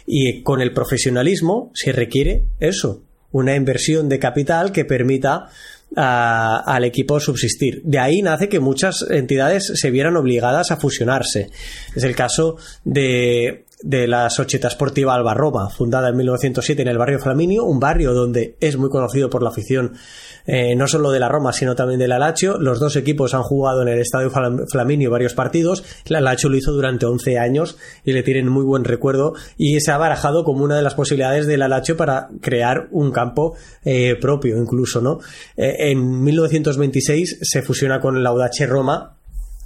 Y con el profesionalismo se requiere eso, una inversión de capital que permita a, al equipo subsistir. De ahí nace que muchas entidades se vieran obligadas a fusionarse. Es el caso de, de la Società Sportiva Alba Roma, fundada en 1907 en el barrio Flaminio, un barrio donde es muy conocido por la afición eh, no solo de la Roma, sino también de la Lazio. Los dos equipos han jugado en el Estadio Flaminio varios partidos. La Lazio lo hizo durante 11 años y le tienen muy buen recuerdo y se ha barajado como una de las posibilidades de la Lazio para crear un campo eh, propio incluso, ¿no? Eh, en 1926 se fusiona con la Audace Roma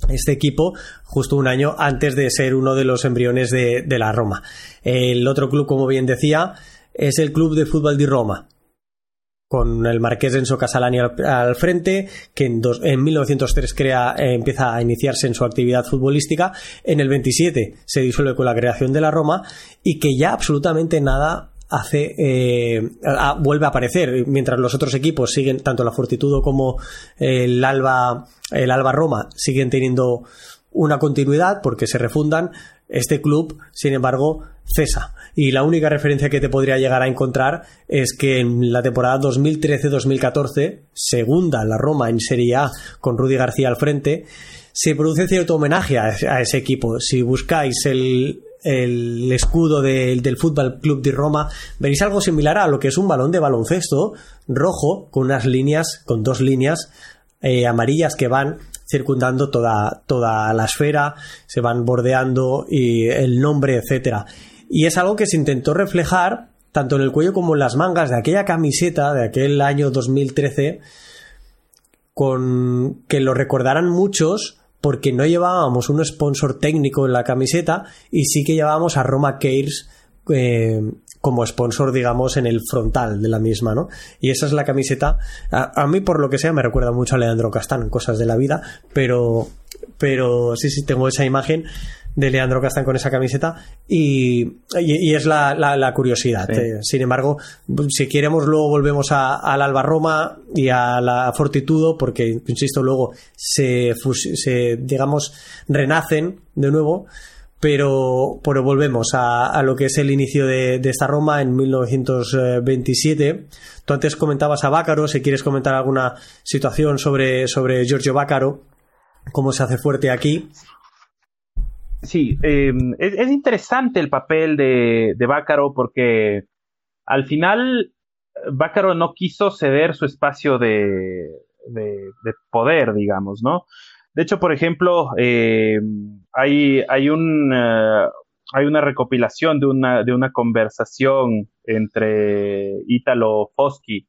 este equipo justo un año antes de ser uno de los embriones de, de, la Roma. El otro club, como bien decía, es el Club de Fútbol de Roma, con el marqués Enzo Casalani al, al frente, que en, dos, en 1903 crea, eh, empieza a iniciarse en su actividad futbolística, en el 27 se disuelve con la creación de la Roma y que ya absolutamente nada hace eh, a, vuelve a aparecer. Mientras los otros equipos siguen tanto la Fortitudo como el Alba el Alba Roma siguen teniendo una continuidad porque se refundan este club sin embargo cesa y la única referencia que te podría llegar a encontrar es que en la temporada 2013-2014 segunda la Roma en Serie A con Rudy García al frente se produce cierto homenaje a, ese equipo si buscáis el el escudo del, del Fútbol Club de Roma, veréis algo similar a lo que es un balón de baloncesto rojo con unas líneas, con dos líneas eh, amarillas que van circundando toda, toda la esfera, se van bordeando y el nombre, etcétera. Y es algo que se intentó reflejar tanto en el cuello como en las mangas de aquella camiseta de aquel año 2013 con que lo recordaran muchos porque no llevábamos un sponsor técnico en la camiseta y sí que llevábamos a Roma Cares eh, como sponsor, digamos, en el frontal de la misma, ¿no? Y esa es la camiseta. A, mí, por lo que sea, me recuerda mucho a Leandro Castán, cosas de la vida, pero, pero sí, sí, tengo esa imagen de Leandro Castán con esa camiseta y, y, es la, la, curiosidad. Eh, sin embargo, si queremos luego volvemos al Alba Roma y a la Fortitudo porque, insisto, luego se, se digamos, renacen de nuevo pero, pero volvemos a, lo que es el inicio de, esta Roma en 1927. Tú antes comentabas a Bácaro, si quieres comentar alguna situación sobre, sobre Giorgio Bácaro, cómo se hace fuerte aquí. Sí, em, es, interesante el papel de, de Bácaro porque al final Bácaro no quiso ceder su espacio de, de poder, digamos, ¿no? De hecho, por ejemplo, eh, hay, hay, un, eh, hay una recopilación de una, de una conversación entre Ítalo Foschi,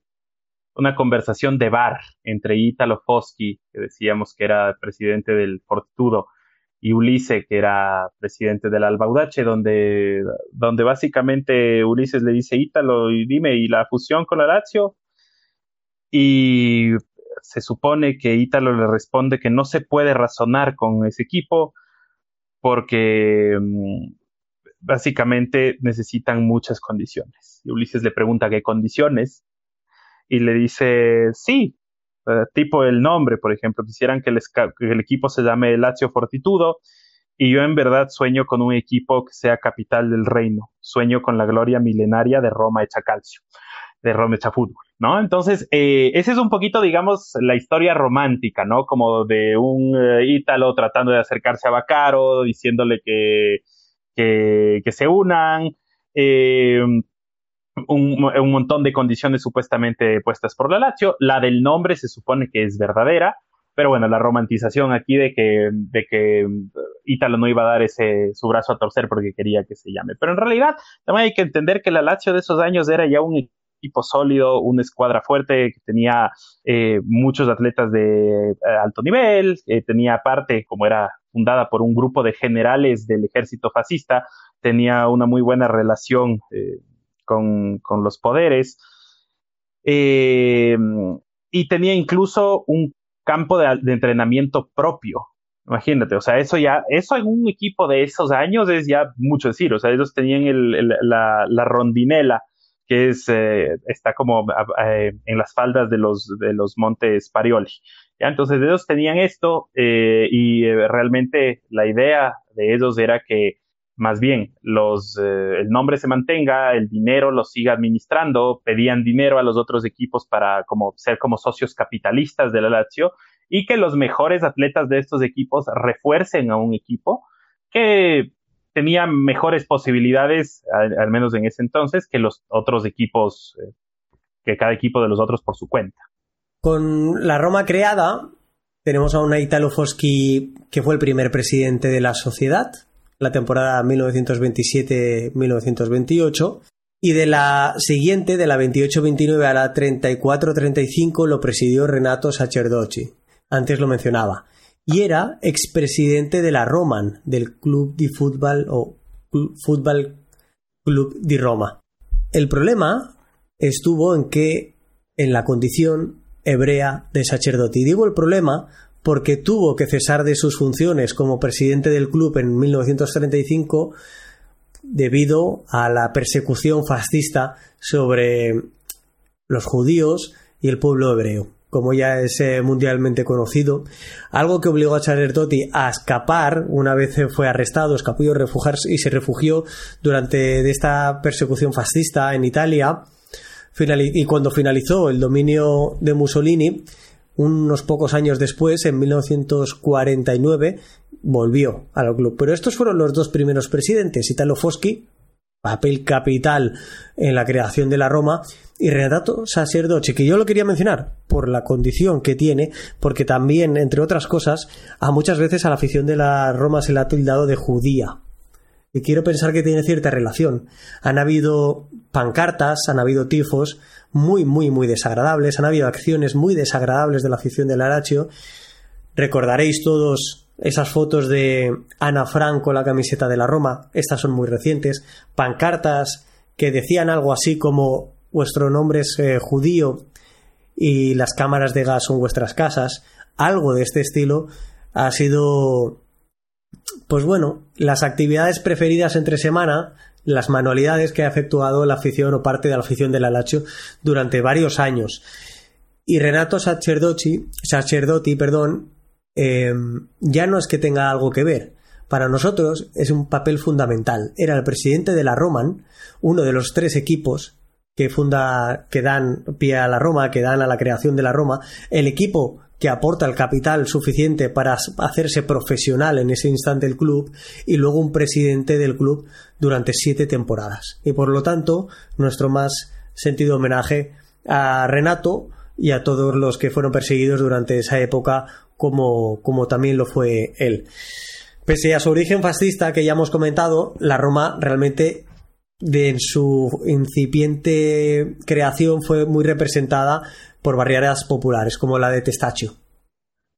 una conversación de bar entre Ítalo Foschi, que decíamos que era presidente del Fortitudo, y Ulises, que era presidente del Albaudache, donde, donde básicamente Ulises le dice, Ítalo, y dime, ¿y la fusión con la Lazio? Y se supone que Ítalo le responde que no se puede razonar con ese equipo porque mm, básicamente necesitan muchas condiciones. Y Ulises le pregunta qué condiciones y le dice, sí, eh, tipo el nombre, por ejemplo, quisieran que el, que el equipo se llame Lazio Fortitudo y yo en verdad sueño con un equipo que sea capital del reino, sueño con la gloria milenaria de Roma hecha calcio de Romecha Fútbol, ¿no? Entonces, eh, esa es un poquito, digamos, la historia romántica, ¿no? Como de un eh, ítalo tratando de acercarse a Bacaro, diciéndole que, que, se unan, eh, un, un, montón de condiciones supuestamente puestas por la Lazio. La del nombre se supone que es verdadera, pero bueno, la romantización aquí de que, de que Ítalo no iba a dar ese, su brazo a torcer porque quería que se llame. Pero en realidad, también hay que entender que la Lazio de esos años era ya un equipo sólido, una escuadra fuerte que tenía eh, muchos atletas de eh, alto nivel, eh, tenía parte, como era fundada por un grupo de generales del ejército fascista, tenía una muy buena relación con, los poderes y tenía incluso un campo de, entrenamiento propio. Imagínate, o sea, eso ya, eso en un equipo de esos años es ya mucho decir, o sea, ellos tenían la, la rondinela que es, eh, está como eh, en las faldas de los, de los montes Parioli. Entonces ellos tenían esto eh, y realmente la idea de ellos era que más bien los, el nombre se mantenga, el dinero lo siga administrando, pedían dinero a los otros equipos para como, ser como socios capitalistas de la Lazio y que los mejores atletas de estos equipos refuercen a un equipo que tenía mejores posibilidades, al, menos en ese entonces, que los otros equipos, eh, que cada equipo de los otros por su cuenta. Con la Roma creada, tenemos a una Italo Foschi que fue el primer presidente de la sociedad, la temporada 1927-1928, y de la siguiente, de la 28-29 a la 34-35, lo presidió Renato Sacerdocci. Antes lo mencionaba y era expresidente de la Roman, del Club de Fútbol o Fútbol Club de Roma. El problema estuvo en que en la condición hebrea de sacerdote. Y digo el problema porque tuvo que cesar de sus funciones como presidente del club en 1935 debido a la persecución fascista sobre los judíos y el pueblo hebreo como ya es eh, mundialmente conocido, algo que obligó a Charles Totti a escapar una vez fue arrestado, escapó y, refugiarse, y se refugió durante esta persecución fascista en Italia. Y cuando finalizó el dominio de Mussolini, unos pocos años después, en 1949, volvió al club. Pero estos fueron los dos primeros presidentes, Italo Foschi, papel capital en la creación de la Roma, y Renato Sacerdoce, que yo lo quería mencionar por la condición que tiene, porque también, entre otras cosas, a muchas veces a la afición de la Roma se le ha tildado de judía. Y quiero pensar que tiene cierta relación. Han habido pancartas, han habido tifos muy, muy, muy desagradables, han habido acciones muy desagradables de la afición del Arachio. Recordaréis todos esas fotos de Ana Franco, la camiseta de la Roma, estas son muy recientes, pancartas que decían algo así como vuestro nombre es eh, judío y las cámaras de gas son vuestras casas, algo de este estilo ha sido pues bueno, las actividades preferidas entre semana, las manualidades que ha efectuado la afición o parte de la afición del Alacho durante varios años. Y Renato Sacerdoti, Sacerdoti perdón, em, ya no es que tenga algo que ver. Para nosotros es un papel fundamental. Era el presidente de la Roman, uno de los tres equipos que funda, que dan pie a la Roma, que dan a la creación de la Roma, el equipo que aporta el capital suficiente para hacerse profesional en ese instante el club y luego un presidente del club durante siete temporadas. Y por lo tanto, nuestro más sentido homenaje a Renato y a todos los que fueron perseguidos durante esa época como, como también lo fue él. Pese a su origen fascista que ya hemos comentado, la Roma realmente de en su incipiente creación fue muy representada por barriadas populares como la de Testaccio.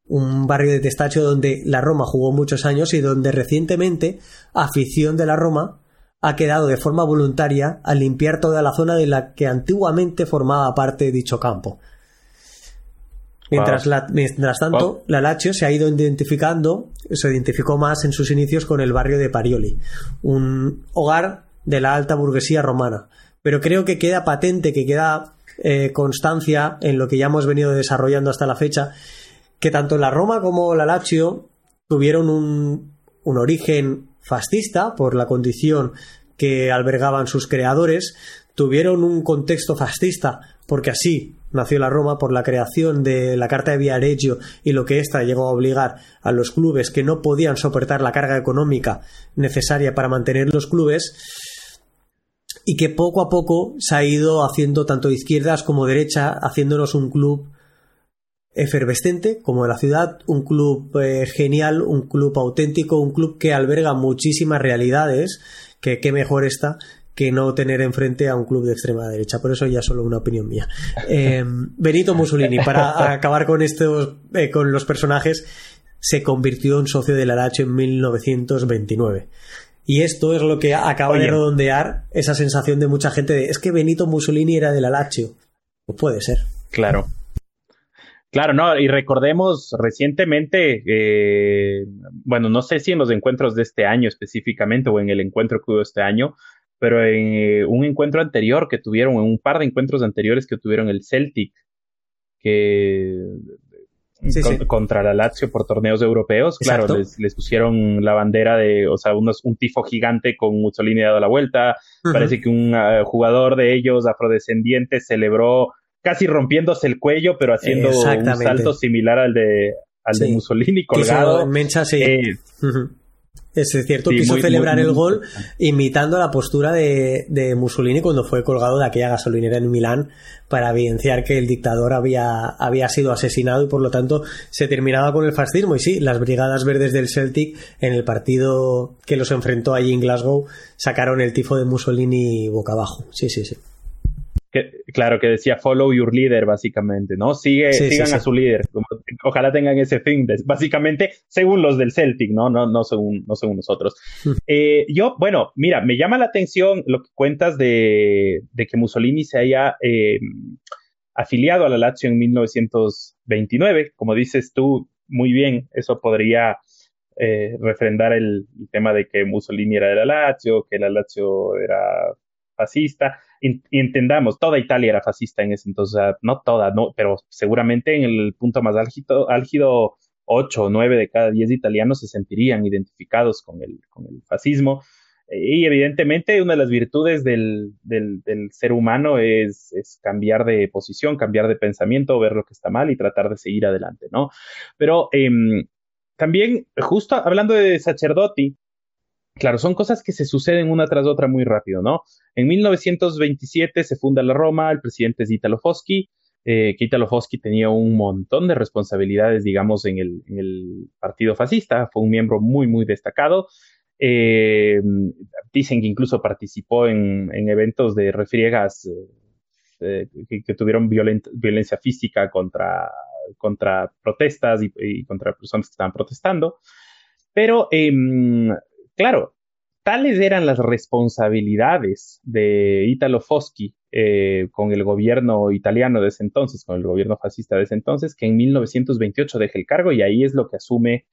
Un barrio de Testaccio donde la Roma jugó muchos años y donde recientemente afición de la Roma ha quedado de forma voluntaria a limpiar toda la zona de la que antiguamente formaba parte de dicho campo. Mientras, mientras tanto, la Lazio se ha ido identificando, se identificó más en sus inicios con el barrio de Parioli, un hogar de la alta burguesía romana. Pero creo que queda patente, que queda eh, constancia en lo que ya hemos venido desarrollando hasta la fecha, que tanto la Roma como la Lazio tuvieron un, un origen fascista por la condición que albergaban sus creadores, tuvieron un contexto fascista porque así nació la Roma por la creación de la Carta de Viareggio y lo que ésta llegó a obligar a los clubes que no podían soportar la carga económica necesaria para mantener los clubes y que poco a poco se ha ido haciendo tanto de izquierdas como derecha, haciéndonos un club efervescente como la ciudad, un club eh, genial, un club auténtico, un club que alberga muchísimas realidades, que qué mejor está que no tener enfrente a un club de extrema derecha. Por eso ya solo una opinión mía. Eh, Benito Mussolini, para acabar con estos, eh, con los personajes, se convirtió en socio del Aracho en 1929. Y esto es lo que acaba de redondear esa sensación de mucha gente de es que Benito Mussolini era del Alacho. Pues puede ser. Claro. Claro, no, y recordemos recientemente, eh, bueno, no sé si en los encuentros de este año específicamente o en el encuentro que hubo este año, pero en eh, un encuentro anterior que tuvieron, en un par de encuentros anteriores que tuvieron el Celtic, que contra la Lazio por torneos europeos. Claro, les, pusieron la bandera de, o sea, unos, un tifo gigante con Mussolini dado la vuelta. Parece que un ah, jugador de ellos, afrodescendiente, celebró casi rompiéndose el cuello, pero haciendo un salto similar al de, al de Mussolini colgado. Mencha, sí. Eh, es cierto, quiso celebrar el gol imitando la postura de, de, Mussolini cuando fue colgado de aquella gasolinera en Milán para evidenciar que el dictador había, había sido asesinado y por lo tanto se terminaba con el fascismo. Y sí, las Brigadas Verdes del Celtic en el partido que los enfrentó allí en Glasgow sacaron el tifo de Mussolini boca abajo. Sí, sí, sí claro, que decía follow your leader, básicamente, ¿no? Sigue, sigan a su líder. ojalá tengan ese fin, básicamente, según los del Celtic, ¿no? No, no, según, no según nosotros. Eh, yo, bueno, mira, me llama la atención lo que cuentas de, que Mussolini se haya eh, afiliado a la Lazio en 1929. Como dices tú, muy bien, eso podría eh, refrendar el, el, tema de que Mussolini era de la Lazio, que la Lazio era fascista entendamos, toda Italia era fascista en ese entonces, no toda, pero seguramente en el punto más álgido, álgido 8 o 9 de cada 10 italianos se sentirían identificados con el, con el fascismo. Y evidentemente una de las virtudes del, del, ser humano es, cambiar de posición, cambiar de pensamiento, ver lo que está mal y tratar de seguir adelante, ¿no? Pero eh, también, justo hablando de Sacerdotti, claro, son cosas que se suceden una tras otra muy rápido, ¿no? En 1927 se funda la Roma, el presidente es Italo Foschi, eh, que Italo Foschi tenía un montón de responsabilidades, digamos, en el, partido fascista, fue un miembro muy, muy destacado. Eh, dicen que incluso participó en, en eventos de refriegas eh, que, tuvieron violencia física contra, contra protestas y, y, contra personas que estaban protestando. Pero, eh, claro, tales eran las responsabilidades de Italo Foschi eh, con el gobierno italiano de ese entonces, con el gobierno fascista de ese entonces, que en 1928 deja el cargo y ahí es lo que asume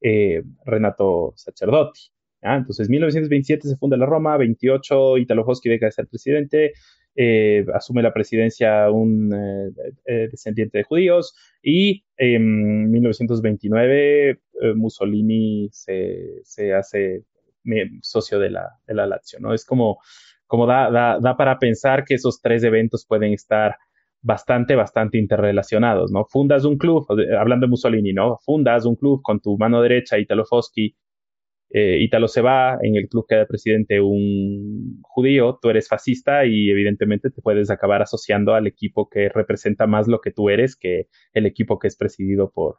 eh, Renato Sacerdotti. ¿ah? Entonces, 1927 se funda la Roma, 28 Italo Foschi deja de ser presidente, eh, asume la presidencia un descendiente de judíos y en 1929 Mussolini se, se hace socio de la, de la Lazio, ¿no? Es como como da, da, da para pensar que esos tres eventos pueden estar bastante, bastante interrelacionados, ¿no? Fundas un club, hablando de Mussolini, ¿no? Fundas un club con tu mano derecha, Italo Foschi, eh, Italo se va, en el club queda presidente un judío, tú eres fascista y evidentemente te puedes acabar asociando al equipo que representa más lo que tú eres que el equipo que es presidido por,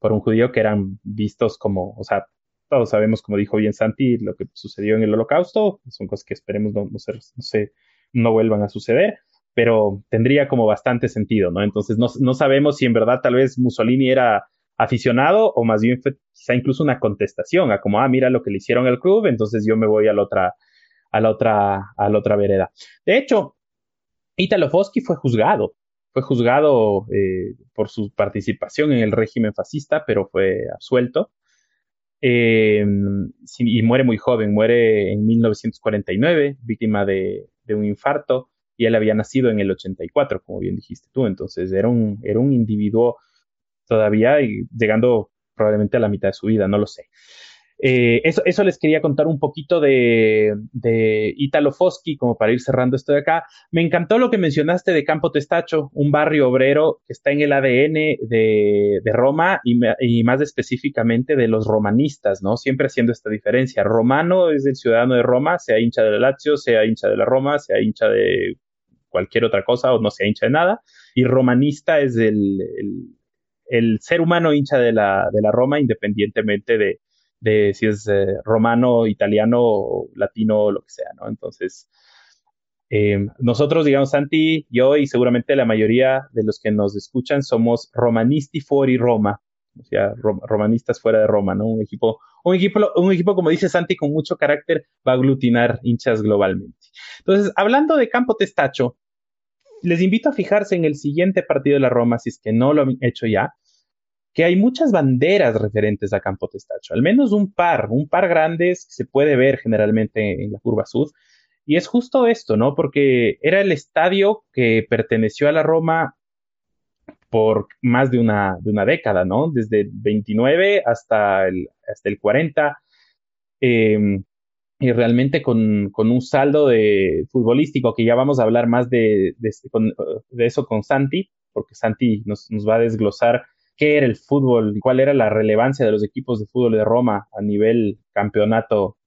por un judío que eran vistos como, o sea, todos sabemos, como dijo bien Santi, lo que sucedió en el holocausto, son cosas que esperemos no, no, se, no, se, no vuelvan a suceder, pero tendría como bastante sentido, ¿no? Entonces no, no sabemos si en verdad tal vez Mussolini era aficionado o más bien quizá incluso una contestación a como, ah, mira lo que le hicieron al club, entonces yo me voy a la otra, a la otra, a la otra vereda. De hecho, Italo Foschi fue juzgado, fue juzgado eh, por su participación en el régimen fascista, pero fue absuelto. Eh, y muere muy joven, muere en 1949, víctima de, un infarto, y él había nacido en el 84, como bien dijiste tú, entonces era un, era un individuo todavía llegando probablemente a la mitad de su vida, no lo sé. Eh, eso, eso, les quería contar un poquito de, de Italo Foschi, como para ir cerrando esto de acá. Me encantó lo que mencionaste de Campo Testacho, un barrio obrero que está en el ADN de, de Roma y, y, más específicamente de los romanistas, ¿no? Siempre haciendo esta diferencia. Romano es el ciudadano de Roma, sea hincha de la Lazio, sea hincha de la Roma, sea hincha de cualquier otra cosa o no sea hincha de nada. Y romanista es el, el, el ser humano hincha de la, de la Roma, independientemente de, de si es eh, romano, italiano, latino, lo que sea, ¿no? Entonces, eh, nosotros, digamos, Santi, yo y seguramente la mayoría de los que nos escuchan somos romanisti fuori Roma, o sea, rom romanistas fuera de Roma, ¿no? Un equipo, un equipo, un equipo, como dice Santi, con mucho carácter, va a aglutinar hinchas globalmente. Entonces, hablando de Campo Testacho, les invito a fijarse en el siguiente partido de la Roma, si es que no lo han hecho ya, hay muchas banderas referentes a Campo Testacho, al menos un par, un par grandes que se puede ver generalmente en la curva sud. Y es justo esto, ¿no? Porque era el estadio que perteneció a la Roma por más de una, década, ¿no? Desde el 29 hasta el, hasta el 40. Eh, y realmente con, un saldo futbolístico que ya vamos a hablar más de, de eso con Santi, porque Santi nos va a desglosar qué era el fútbol y cuál era la relevancia de los equipos de fútbol de Roma a nivel campeonato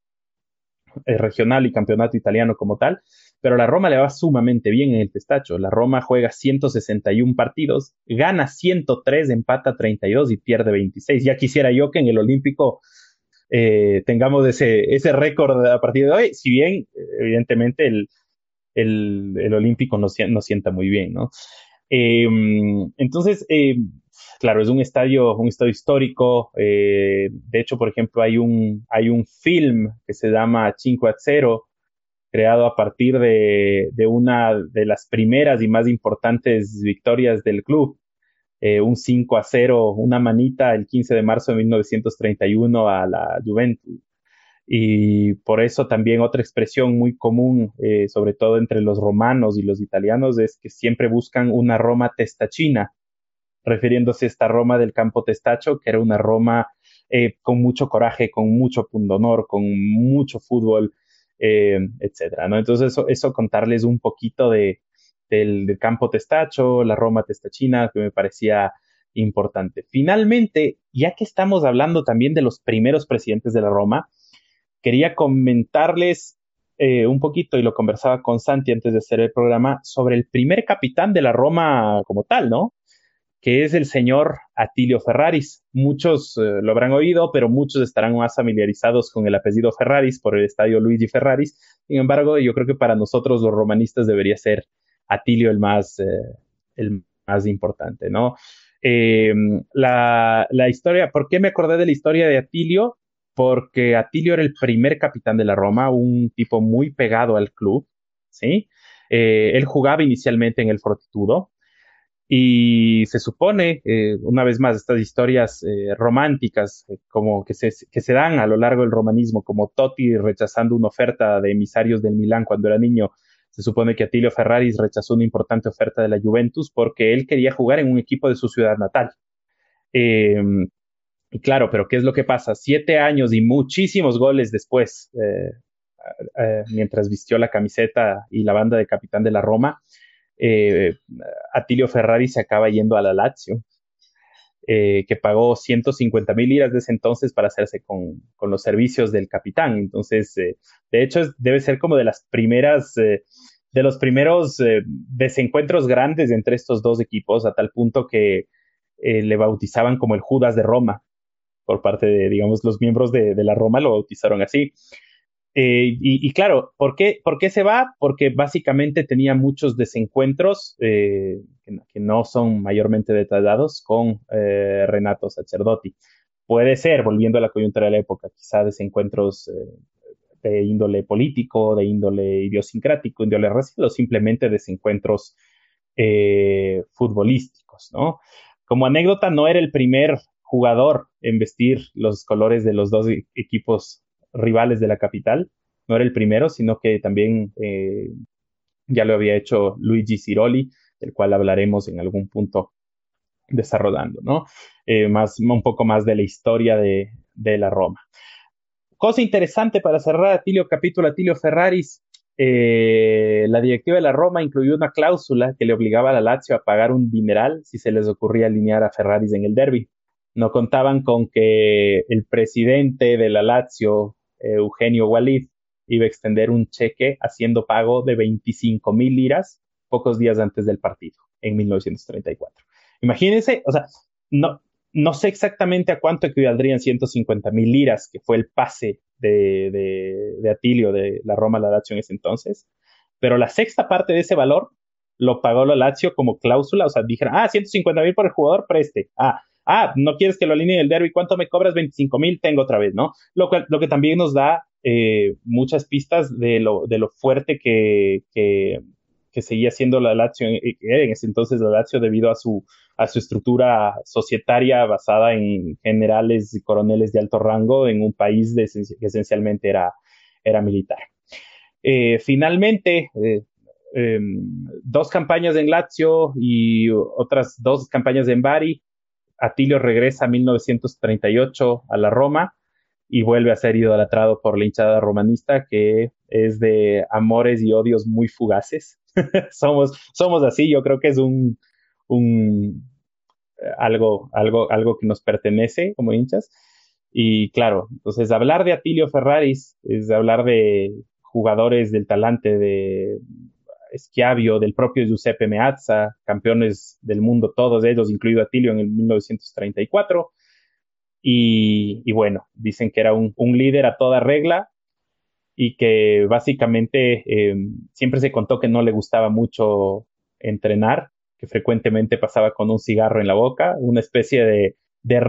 eh, regional y campeonato italiano como tal, pero la Roma le va sumamente bien en el testacho. La Roma juega 161 partidos, gana 103, empata 32 y pierde 26. Ya quisiera yo que en el Olímpico eh, tengamos ese, ese récord a partir de hoy, si bien evidentemente el, el, el Olímpico no, no sienta muy bien, ¿no? Eh, entonces, eh, claro, es un estadio, un estadio histórico. Eh, de hecho, por ejemplo, hay un, hay un film que se llama Cinco a Zero, creado a partir de, de, una de las primeras y más importantes victorias del club. Eh, un 5 a 0, una manita el 15 de marzo de 1931 a la Juventus. Y por eso también otra expresión muy común, eh, sobre todo entre los romanos y los italianos, es que siempre buscan una Roma testachina, refiriéndose a esta Roma del campo testacho, que era una Roma eh, con mucho coraje, con mucho pundonor, con mucho fútbol, eh, etcétera, ¿no? Entonces eso, eso contarles un poquito de, del, campo testacho, la Roma testachina, que me parecía importante. Finalmente, ya que estamos hablando también de los primeros presidentes de la Roma, quería comentarles eh, un poquito, y lo conversaba con Santi antes de hacer el programa, sobre el primer capitán de la Roma como tal, ¿no? Que es el señor Atilio Ferraris. Muchos eh, lo habrán oído, pero muchos estarán más familiarizados con el apellido Ferraris por el estadio Luigi Ferraris. Sin embargo, yo creo que para nosotros los romanistas debería ser Atilio el más, eh, el más importante, ¿no? la, la historia, ¿por qué me acordé de la historia de Atilio? porque Atilio era el primer capitán de la Roma, un tipo muy pegado al club, ¿sí? Eh, él jugaba inicialmente en el Fortitudo y se supone, eh, una vez más, estas historias eh, románticas como que se, que se dan a lo largo del romanismo, como Totti rechazando una oferta de emisarios del Milán cuando era niño, se supone que Atilio Ferraris rechazó una importante oferta de la Juventus porque él quería jugar en un equipo de su ciudad natal. Y claro, pero ¿qué es lo que pasa? Siete años y muchísimos goles después, eh, eh, mientras vistió la camiseta y la banda de capitán de la Roma, eh, Atilio Ferrari se acaba yendo a la Lazio, que pagó 150 mil liras de ese entonces para hacerse con, los servicios del capitán. Entonces, de hecho, debe ser como de las primeras, de los primeros desencuentros grandes entre estos dos equipos, a tal punto que le bautizaban como el Judas de Roma, por parte de, digamos, los miembros de, la Roma lo bautizaron así. Eh, y, claro, ¿por qué, ¿por qué se va? Porque básicamente tenía muchos desencuentros eh, que, no son mayormente detallados con eh, Renato Sacerdotti. Puede ser, volviendo a la coyuntura de la época, quizá desencuentros de índole político, de índole idiosincrático, índole racial o simplemente desencuentros futbolísticos, ¿no? Como anécdota, no era el primer jugador en vestir los colores de los dos equipos rivales de la capital. No era el primero, sino que también eh, ya lo había hecho Luigi Ciroli, del cual hablaremos en algún punto desarrollando, ¿no? Eh, más, un poco más de la historia de, la Roma. Cosa interesante para cerrar Atilio capítulo Atilio Ferraris. Eh, la directiva de la Roma incluyó una cláusula que le obligaba a la Lazio a pagar un dineral si se les ocurría alinear a Ferraris en el derby no contaban con que el presidente de la Lazio, Eugenio Walid, iba a extender un cheque haciendo pago de 25 mil liras pocos días antes del partido, en 1934. Imagínense, o sea, no, no sé exactamente a cuánto equivaldrían 150 mil liras, que fue el pase de, de, Atilio de la Roma a la Lazio en ese entonces, pero la sexta parte de ese valor lo pagó la Lazio como cláusula, o sea, dijeron, ah, 150 mil por el jugador, preste. Ah, ah, no quieres que lo alinee el derby, ¿cuánto me cobras? 25 mil, tengo otra vez, ¿no? Lo, lo que también nos da eh, muchas pistas de lo, de lo fuerte que, que, seguía siendo la Lazio en, ese entonces la Lazio debido a su, a su estructura societaria basada en generales y coroneles de alto rango en un país que esencialmente era, era militar. Eh, finalmente, eh, em, dos campañas en Lazio y otras dos campañas en Bari Atilio regresa a 1938 a la Roma y vuelve a ser idolatrado por la hinchada romanista que es de amores y odios muy fugaces. somos, somos así, yo creo que es un, un eh, algo, algo, algo que nos pertenece como hinchas. Y claro, entonces hablar de Atilio Ferraris es hablar de jugadores del talante de Schiavio, del propio Giuseppe Meazza, campeones del mundo, todos ellos, incluido Atilio en el 1934. Y, bueno, dicen que era un, líder a toda regla y que básicamente em, siempre se contó que no le gustaba mucho entrenar, que frecuentemente pasaba con un cigarro en la boca, una especie de, de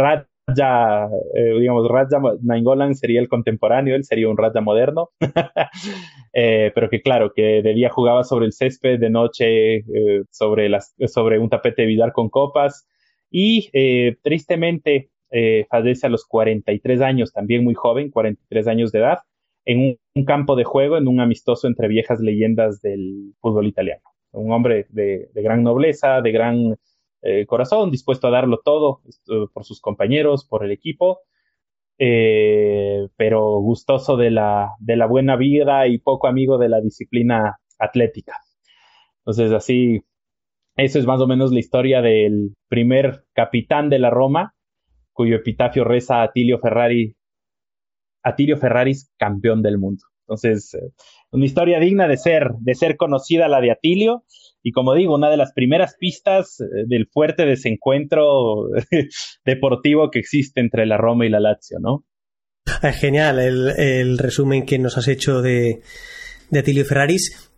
Raja, eh, digamos, Raja Nainggolan sería el contemporáneo, él sería un Raja moderno, eh, pero que claro, que de día jugaba sobre el césped, de noche eh, sobre, sobre un tapete de vidal con copas y tristemente fallece a los 43 años, también muy joven, 43 años de edad, en un, campo de juego, en un amistoso entre viejas leyendas del fútbol italiano. Un hombre de gran nobleza, de gran eh, corazón, dispuesto a darlo todo por sus compañeros, por el equipo, eh, pero gustoso de la, de la buena vida y poco amigo de la disciplina atlética. Entonces, así, Eso es más o menos la historia del primer capitán de la Roma, cuyo epitafio reza Atilio Ferrari, Atilio Ferraris, campeón del mundo. Entonces, eh, una historia digna de ser, de ser conocida la de Atilio. Y como digo, una de las primeras pistas eh, del fuerte desencuentro deportivo que existe entre la Roma y la Lazio, ¿no? Es genial el, el resumen que nos has hecho de, de Atilio Ferraris.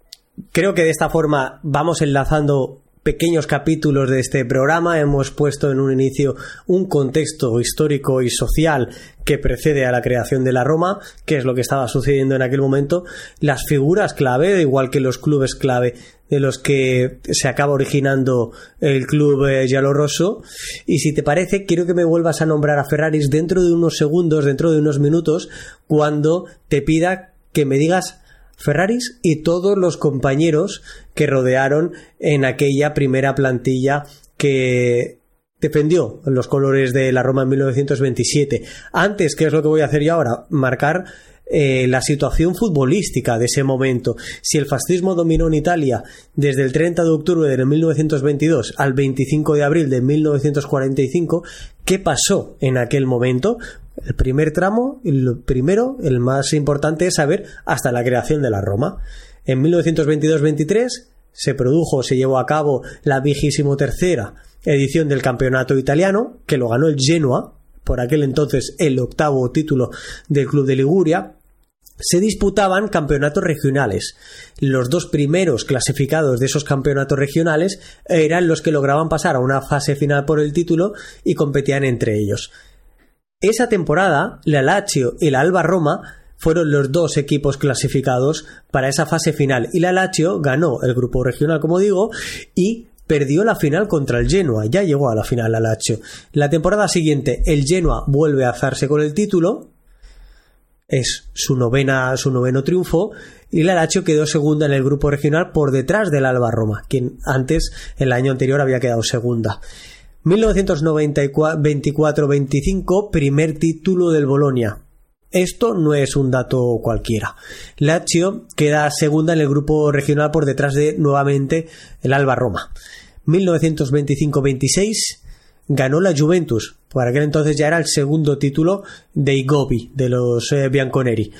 Creo que de esta forma vamos enlazando pequeños capítulos de este programa hemos puesto en un inicio un contexto histórico y social que precede a la creación de la Roma, que es lo que estaba sucediendo en aquel momento, las figuras clave, igual que los clubes clave de los que se acaba originando el club eh, Rosso. Y si te parece, quiero que me vuelvas a nombrar a Ferraris dentro de unos segundos, dentro de unos minutos, cuando te pida que me digas Ferraris y todos los compañeros que rodearon en aquella primera plantilla que defendió los colores de la Roma en 1927. Antes, ¿qué es lo que voy a hacer yo ahora? Marcar eh, la situación futbolística de ese momento. Si el fascismo dominó en Italia desde el 30 de octubre de 1922 al 25 de abril de 1945, ¿qué pasó en aquel momento? El primer tramo, el primero, el más importante es saber hasta la creación de la Roma. En 1922-23 se produjo, se llevó a cabo la vigésimo tercera edición del campeonato italiano, que lo ganó el Genoa, por aquel entonces el octavo título del club de Liguria, se disputaban campeonatos regionales. Los dos primeros clasificados de esos campeonatos regionales eran los que lograban pasar a una fase final por el título y competían entre ellos. Esa temporada, la Lazio y la Alba Roma fueron los dos equipos clasificados para esa fase final y la Lazio ganó el grupo regional, como digo, y perdió la final contra el Genoa. Ya llegó a la final la Lazio. La temporada siguiente, el Genoa vuelve a hacerse con el título. Es su novena, su noveno triunfo. Y la Lazio quedó segunda en el grupo regional por detrás del Alba Roma, quien antes, el año anterior, había quedado segunda. 1924-25, primer título del Bolonia. Esto no es un dato cualquiera. Lazio queda segunda en el grupo regional por detrás de nuevamente el Alba Roma. 1925-26 ganó la Juventus. Por aquel entonces ya era el segundo título de Igobi, de los eh, Bianconeri.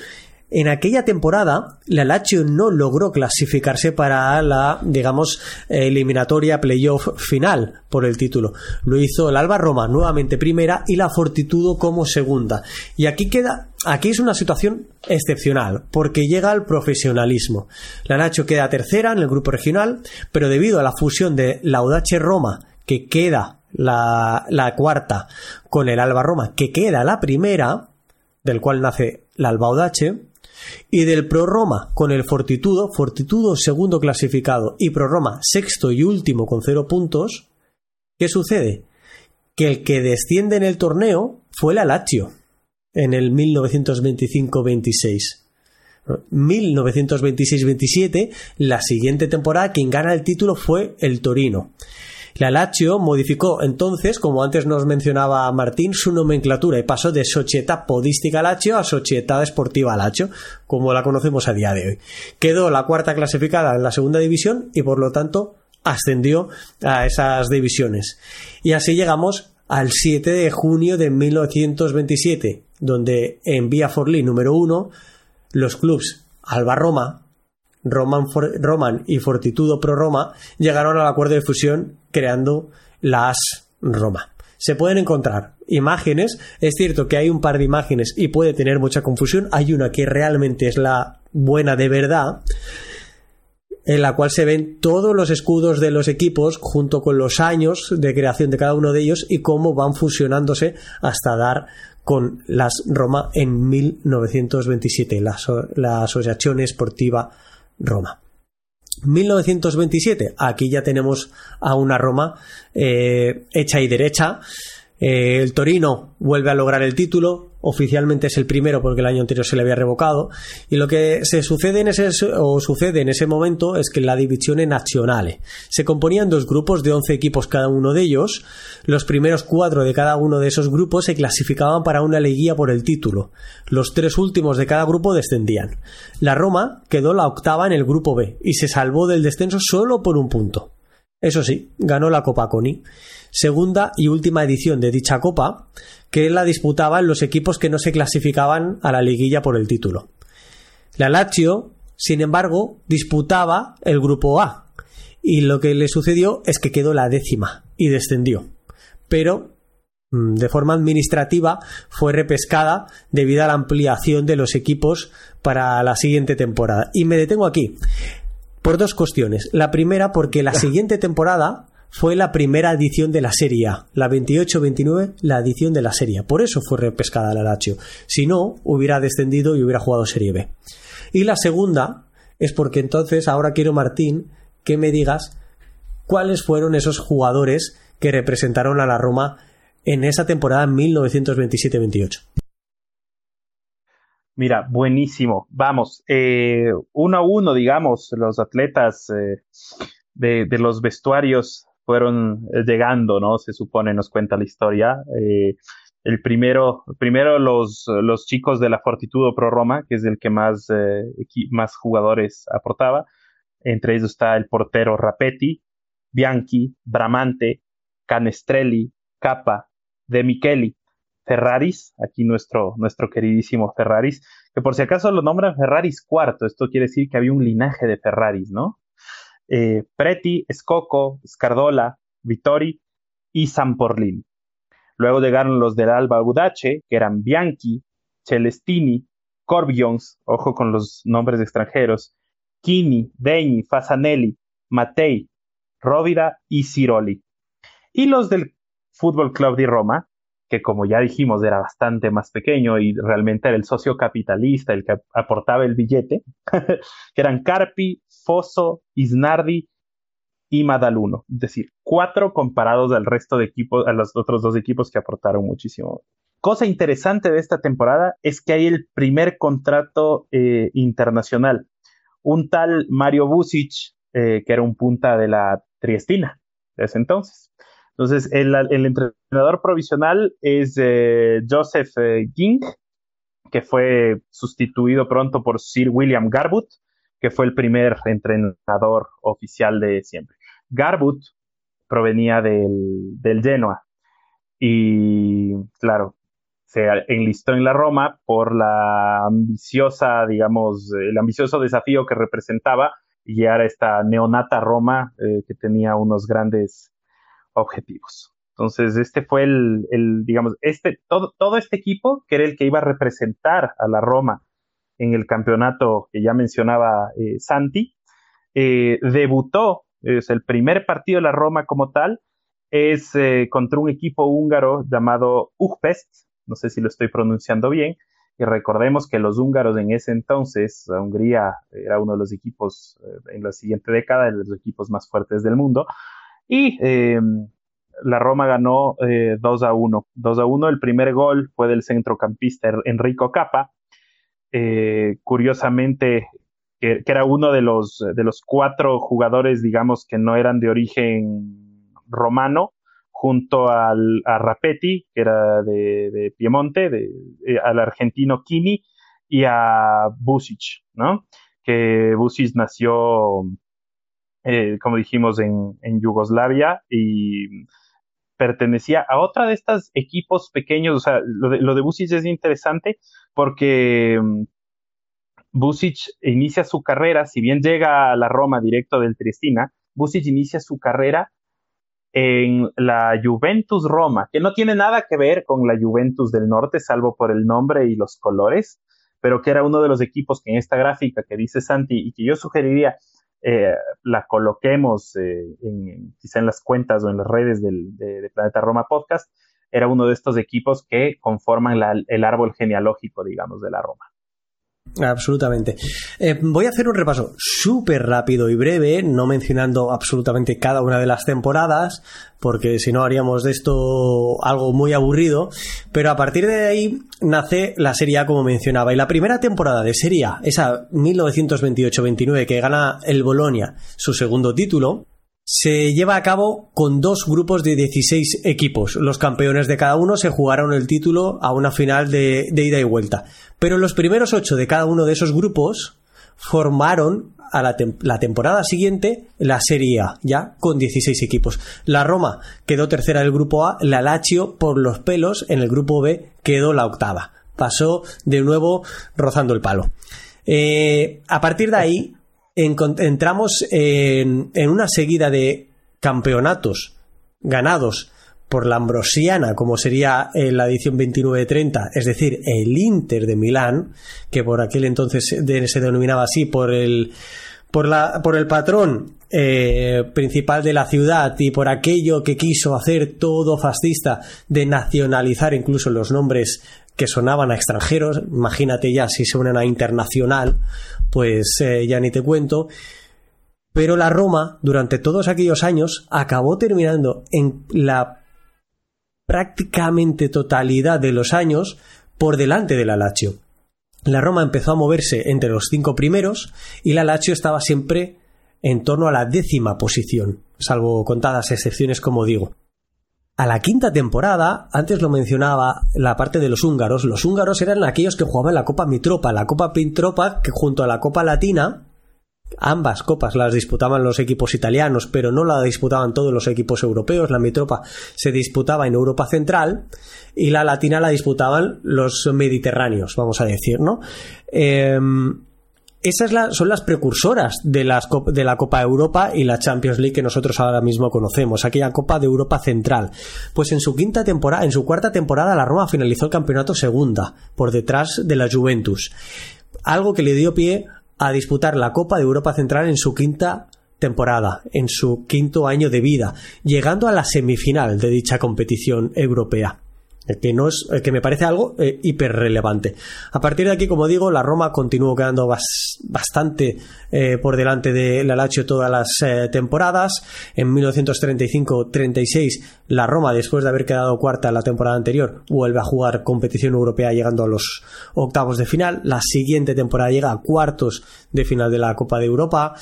En aquella temporada, la Lazio no logró clasificarse para la, digamos, eliminatoria playoff final por el título. Lo hizo el Alba Roma nuevamente primera y la Fortitudo como segunda. Y aquí queda, aquí es una situación excepcional, porque llega al profesionalismo. La Lazio queda tercera en el grupo regional, pero debido a la fusión de la Audace Roma, que queda la, cuarta, con el Alba Roma, que queda la primera, del cual nace la Alba Audace, y del Pro Roma con el Fortitudo, Fortitudo segundo clasificado y Pro Roma sexto y último con cero puntos, ¿qué sucede? Que el que desciende en el torneo fue la Lazio en el 1925-26. 1926-27, la siguiente temporada, quien gana el título fue el Torino. La Lazio modificó entonces, como antes nos mencionaba Martín, su nomenclatura y pasó de Società Podística Lazio a Società Sportiva Lazio, como la conocemos a día de hoy. Quedó la cuarta clasificada en la segunda división y por lo tanto ascendió a esas divisiones. Y así llegamos al 7 de junio de 1927, donde en Vía Forlì número 1 los clubes Alba Roma, Roman, y Fortitudo Pro Roma llegaron al acuerdo de fusión creando las Roma. Se pueden encontrar imágenes, es cierto que hay un par de imágenes y puede tener mucha confusión, hay una que realmente es la buena de verdad, en la cual se ven todos los escudos de los equipos junto con los años de creación de cada uno de ellos y cómo van fusionándose hasta dar con las Roma en 1927, la, la Asociación Esportiva Roma. 1927, aquí ya tenemos a una Roma eh, hecha y derecha. Eh, el Torino vuelve a lograr el título, oficialmente es el primero porque el año anterior se le había revocado. Y lo que se sucede en ese, o sucede en ese momento es que la división nacional se componían dos grupos de 11 equipos cada uno de ellos. Los primeros cuatro de cada uno de esos grupos se clasificaban para una liguilla por el título. Los tres últimos de cada grupo descendían. La Roma quedó la octava en el grupo B y se salvó del descenso solo por un punto. Eso sí, ganó la Copa Coni, segunda y última edición de dicha Copa, que la disputaban los equipos que no se clasificaban a la liguilla por el título. La Lazio, sin embargo, disputaba el grupo A, y lo que le sucedió es que quedó la décima y descendió. Pero mm, de forma administrativa fue repescada debido a la ampliación de los equipos para la siguiente temporada. Y me detengo aquí. Por dos cuestiones. La primera, porque la siguiente temporada fue la primera edición de la Serie A. La 28-29, la edición de la Serie A. Por eso fue repescada la Lazio. Si no, hubiera descendido y hubiera jugado Serie B. Y la segunda es porque entonces ahora quiero, Martín, que me digas cuáles fueron esos jugadores que representaron a la Roma en esa temporada 1927-28. Mira, buenísimo. Vamos, eh, uno a uno, digamos, los atletas eh, de, los vestuarios fueron llegando, ¿no? Se supone, nos cuenta la historia. Eh, el primero, primero los, los chicos de la Fortitudo Pro Roma, que es el que más, más jugadores aportaba. Entre ellos está el portero Rapetti, Bianchi, Bramante, Canestrelli, Capa, De Micheli. Ferraris, aquí nuestro, nuestro queridísimo Ferraris, que por si acaso lo nombran Ferraris cuarto, esto quiere decir que había un linaje de Ferraris, ¿no? Eh, Preti, Scocco, Scardola, Vittori y Samporlin. Luego llegaron los del Alba Udace, que eran Bianchi, Celestini, Corbions, ojo con los nombres extranjeros, Kini, Degni, Fasanelli, Matei, Rovida y Ciroli. Y los del Fútbol Club de Roma, que como ya dijimos era bastante más pequeño y realmente era el socio capitalista el que aportaba el billete, que eran Carpi, Fosso, Isnardi y Madaluno. Es decir, cuatro comparados al resto de equipos, a los otros dos equipos que aportaron muchísimo. Cosa interesante de esta temporada es que hay el primer contrato eh, internacional. Un tal Mario Busic, eh, que era un punta de la Triestina de ese entonces. Entonces, el, entrenador provisional es eh, Joseph eh, Ging, que fue sustituido pronto por Sir William Garbutt, que fue el primer entrenador oficial de siempre. Garbutt provenía del, del Genoa y, claro, se enlistó en la Roma por la ambiciosa, digamos, el ambicioso desafío que representaba guiar a esta neonata Roma eh, que tenía unos grandes objetivos. Entonces, este fue el, digamos, este, todo, todo este equipo, que era el que iba a representar a la Roma en el campeonato que ya mencionaba eh, Santi, eh, debutó, es el primer partido de la Roma como tal, es contra un equipo húngaro llamado Ujpest, no sé si lo estoy pronunciando bien, y recordemos que los húngaros en ese entonces, Hungría era uno de los equipos eh, en la siguiente década, de los equipos más fuertes del mundo. Y eh, la Roma ganó 2 eh, a 1. 2 a 1, el primer gol fue del centrocampista Enrico Capa. curiosamente, que, era uno de los, de los cuatro jugadores, digamos, que no eran de origen romano, junto al, a Rapetti, que era de, Piemonte, de, eh, al argentino Kini y a Busic, ¿no? Que Busic nació, eh, como dijimos, en, Yugoslavia y pertenecía a otra de estos equipos pequeños, o sea, lo de, lo de Busic es interesante porque mm, Busic inicia su carrera, si bien llega a la Roma directo del Triestina, Busic inicia su carrera en la Juventus Roma, que no tiene nada que ver con la Juventus del Norte, salvo por el nombre y los colores, pero que era uno de los equipos que en esta gráfica que dice Santi y que yo sugeriría eh, la coloquemos eh, en, quizá en las cuentas o en las redes del, de, Planeta Roma Podcast, era uno de estos equipos que conforman el árbol genealógico, digamos, de la Roma. Absolutamente. Eh, voy a hacer un repaso súper rápido y breve, no mencionando absolutamente cada una de las temporadas, porque si no haríamos de esto algo muy aburrido. Pero a partir de ahí nace la Serie A, como mencionaba. Y la primera temporada de Serie A, esa 1928-29, que gana el Bolonia su segundo título, se lleva a cabo con dos grupos de 16 equipos. Los campeones de cada uno se jugaron el título a una final de, ida y vuelta. Pero los primeros ocho de cada uno de esos grupos formaron a la, temporada siguiente la Serie A, ya con 16 equipos. La Roma quedó tercera del grupo A, la Lazio por los pelos en el grupo B quedó la octava. Pasó de nuevo rozando el palo. Eh, a partir de ahí entramos en, una seguida de campeonatos ganados por la Ambrosiana, como sería en la edición 29-30, es decir, el Inter de Milán, que por aquel entonces se denominaba así por el, por la, por el patrón eh, principal de la ciudad y por aquello que quiso hacer todo fascista de nacionalizar incluso los nombres que sonaban a extranjeros, imagínate ya si suenan a internacional, pues eh, ya ni te cuento. Pero la Roma, durante todos aquellos años, acabó terminando en la prácticamente totalidad de los años por delante de la. La Roma empezó a moverse entre los cinco primeros y la Lazio estaba siempre en torno a la décima posición, salvo contadas excepciones como digo. A la quinta temporada, antes lo mencionaba la parte de los húngaros, los húngaros eran aquellos que jugaban la Copa Mitropa, la Copa Mitropa que junto a la Copa Latina Ambas copas las disputaban los equipos italianos, pero no la disputaban todos los equipos europeos. La Mitropa se disputaba en Europa Central y la Latina la disputaban los mediterráneos, vamos a decir, ¿no? Em, esas son las precursoras de, las, de la Copa Europa y la Champions League que nosotros ahora mismo conocemos, aquella Copa de Europa Central. Pues en su quinta temporada, en su cuarta temporada, la Roma finalizó el campeonato segunda, por detrás de la Juventus. Algo que le dio pie a disputar la Copa de Europa Central en su quinta temporada, en su quinto año de vida, llegando a la semifinal de dicha competición europea que no es que me parece algo eh, hiper relevante. A partir de aquí, como digo, la Roma continuó quedando bastante eh, por delante de la Lazio todas las eh, temporadas. En 1935-36, la Roma, después de haber quedado cuarta la temporada anterior, vuelve a jugar competición europea llegando a los octavos de final. La siguiente temporada llega a cuartos de final de la Copa de Europa.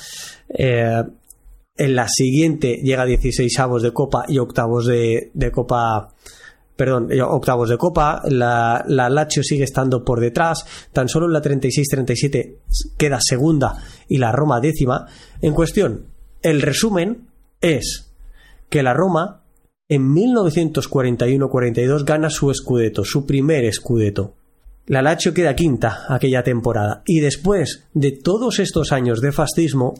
en la siguiente llega a 16 avos de Copa y octavos de Copa perdón, eh, octavos de Copa, la, la Lazio sigue estando por detrás, tan solo la 36-37 queda segunda y la Roma décima. En cuestión, el resumen es que la Roma en 1941-42 gana su escudeto, su primer escudeto. La Lazio queda quinta aquella temporada y después de todos estos años de fascismo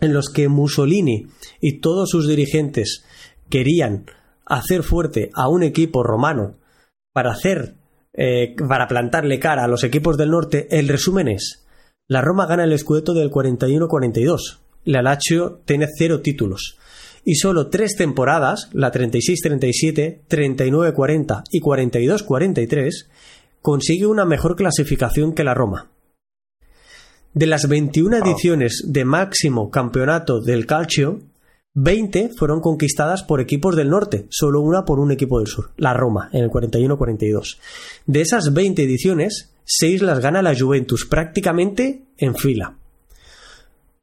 en los que Mussolini y todos sus dirigentes querían hacer fuerte a un equipo romano para hacer eh, para plantarle cara a los equipos del norte, el resumen es la Roma gana el Scudetto del 41-42. La Lazio tiene cero títulos. Y solo tres temporadas, la 36-37, 39-40 y 42-43, consigue una mejor clasificación que la Roma. De las 21 ediciones de máximo campeonato del calcio, 20 fueron conquistadas por equipos del norte, solo una por un equipo del sur, la Roma, en el 41-42. De esas 20 ediciones, 6 las gana la Juventus prácticamente en fila.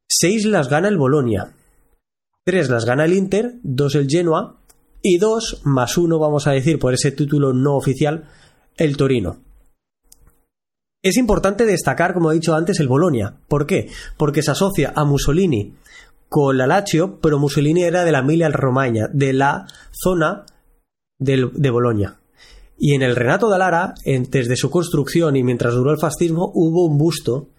6 las gana el Bolonia. 3 las gana el Inter, 2 el Genoa y 2 más 1, vamos a decir, por ese título no oficial, el Torino. Es importante destacar, como he dicho antes, el Bolonia. ¿Por qué? Porque se asocia a Mussolini con la Lazio, pero Mussolini era de la Emilia Romagna, de la zona de Bolonia. Y en el Renato de Lara, desde su construcción y mientras duró el fascismo, hubo un busto,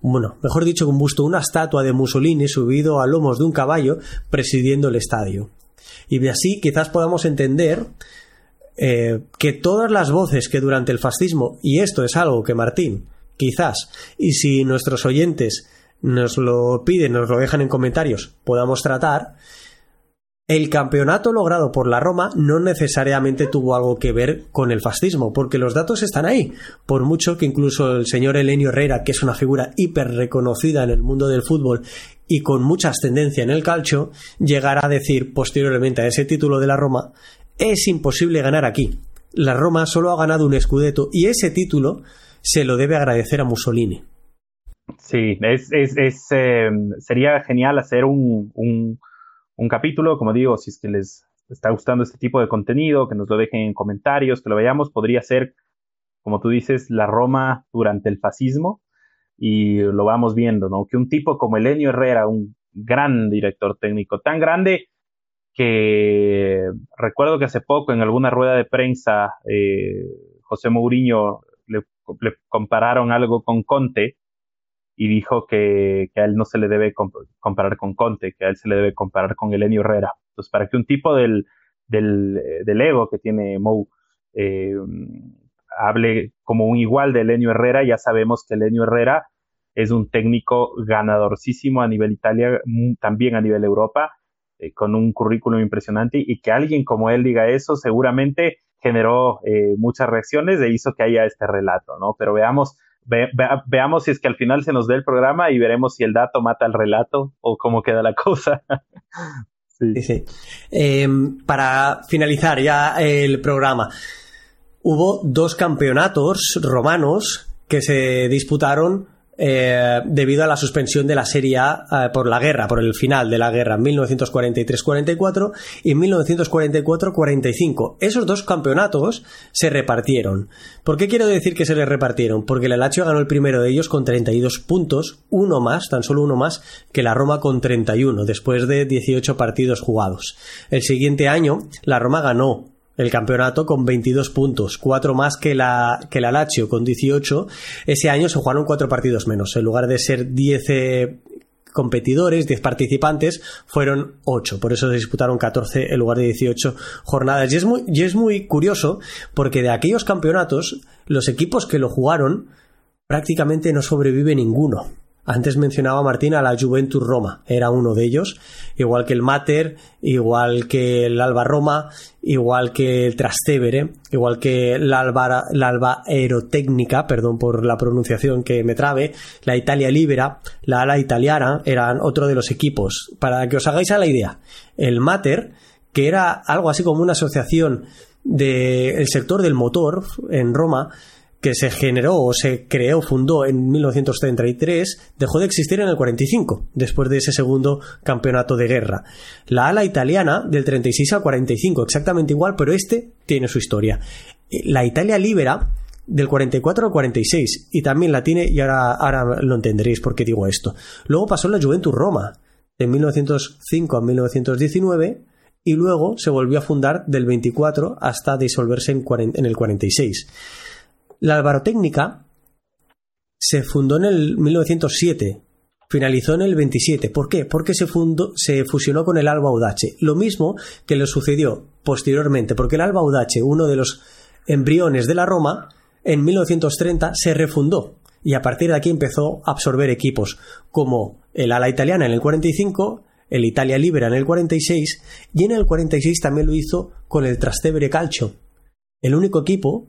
bueno, mejor dicho un busto, una estatua de Mussolini subido a lomos de un caballo presidiendo el estadio. Y así quizás podamos entender eh, que todas las voces que durante el fascismo, y esto es algo que Martín, quizás, y si nuestros oyentes nos lo piden, nos lo dejan en comentarios, podamos tratar, el campeonato logrado por la Roma no necesariamente tuvo algo que ver con el fascismo, porque los datos están ahí. Por mucho que incluso el señor Elenio Herrera, que es una figura hiper reconocida en el mundo del fútbol y con mucha ascendencia en el calcio, llegara a decir posteriormente a ese título de la Roma, es imposible ganar aquí. La Roma solo ha ganado un escudeto y ese título se lo debe agradecer a Mussolini. Sí, es, es, es em, sería genial hacer un, un, un, capítulo, como digo, si es que les está gustando este tipo de contenido, que nos lo dejen en comentarios, que lo veamos, podría ser, como tú dices, la Roma durante el fascismo. y lo vamos viendo, ¿no? Que un tipo como Elenio Herrera, un gran director técnico, tan grande que recuerdo que hace poco en alguna rueda de prensa eh, José Mourinho le, compararon algo con Conte y dijo que, a él no se le debe comparar con Conte, que a él se le debe comparar con Elenio Herrera. Entonces, para que un tipo del, del, del ego que tiene Mou eh, hable como un igual de Elenio Herrera, ya sabemos que Elenio Herrera es un técnico ganadorcísimo a nivel Italia, también a nivel Europa, eh, con un currículum impresionante y que alguien como él diga eso seguramente generó eh, muchas reacciones e hizo que haya este relato, ¿no? Pero veamos, veamos si es que al final se nos dé el programa y veremos si el dato mata el relato o cómo queda la cosa. sí. sí. Em, para finalizar ya el programa, hubo dos campeonatos romanos que se disputaron eh, debido a la suspensión de la Serie A eh, por la guerra, por el final de la guerra en 1943-44 y 1944-45. Esos dos campeonatos se repartieron. ¿Por qué quiero decir que se les repartieron? Porque la Lazio ganó el primero de ellos con 32 puntos, uno más, tan solo uno más, que la Roma con 31, después de 18 partidos jugados. El siguiente año, la Roma ganó el campeonato con 22 puntos, cuatro más que la, que la Lazio con 18. Ese año se jugaron cuatro partidos menos. En lugar de ser 10 eh, competidores, 10 participantes, fueron 8. Por eso se disputaron 14 en lugar de 18 jornadas. Y es muy, y es muy curioso porque de aquellos campeonatos, los equipos que lo jugaron prácticamente no sobrevive ninguno. Antes mencionaba Martín a la Juventus Roma, era uno de ellos, igual que el Mater, igual que el Alba Roma, igual que el Trastevere, igual que la Alba, Alba Aerotecnica, perdón por la pronunciación que me trabe, la Italia Libera, la Ala Italiana, eran otro de los equipos. Para que os hagáis a la idea, el Mater, que era algo así como una asociación del sector del motor en Roma, que se generó o se creó, fundó en 1933, dejó de existir en el 45, después de ese segundo campeonato de guerra. La ala italiana, del 36 al 45, exactamente igual, pero este tiene su historia. La Italia Libera, del 44 al 46, y también la tiene, y ahora, ahora lo entenderéis por qué digo esto. Luego pasó la Juventus Roma, de 1905 a 1919, y luego se volvió a fundar del 24 hasta disolverse en, en el 46. La albarotécnica se fundó en el 1907, finalizó en el 27. ¿Por qué? Porque se, fundó, se fusionó con el Alba Audace. Lo mismo que le sucedió posteriormente, porque el Alba Audace, uno de los embriones de la Roma, en 1930 se refundó y a partir de aquí empezó a absorber equipos como el Ala Italiana en el 45, el Italia Libera en el 46 y en el 46 también lo hizo con el Trastevere Calcio, el único equipo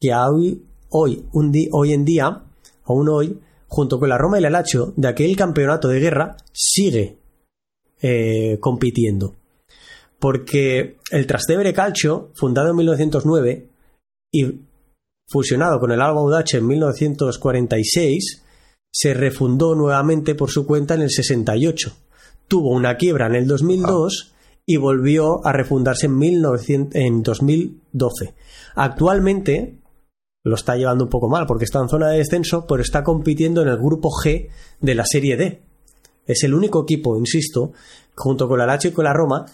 que hoy hoy, un hoy en día, aún hoy, junto con la Roma y la Lazio, de aquel campeonato de guerra, sigue eh, compitiendo. Porque el Trastevere Calcio, fundado en 1909 y fusionado con el Alba Audace en 1946, se refundó nuevamente por su cuenta en el 68. Tuvo una quiebra en el 2002 y volvió a refundarse en, 1900, en 2012. Actualmente lo está llevando un poco mal porque está en zona de descenso, pero está compitiendo en el grupo G de la Serie D. Es el único equipo, insisto, junto con la Lazio y con la Roma,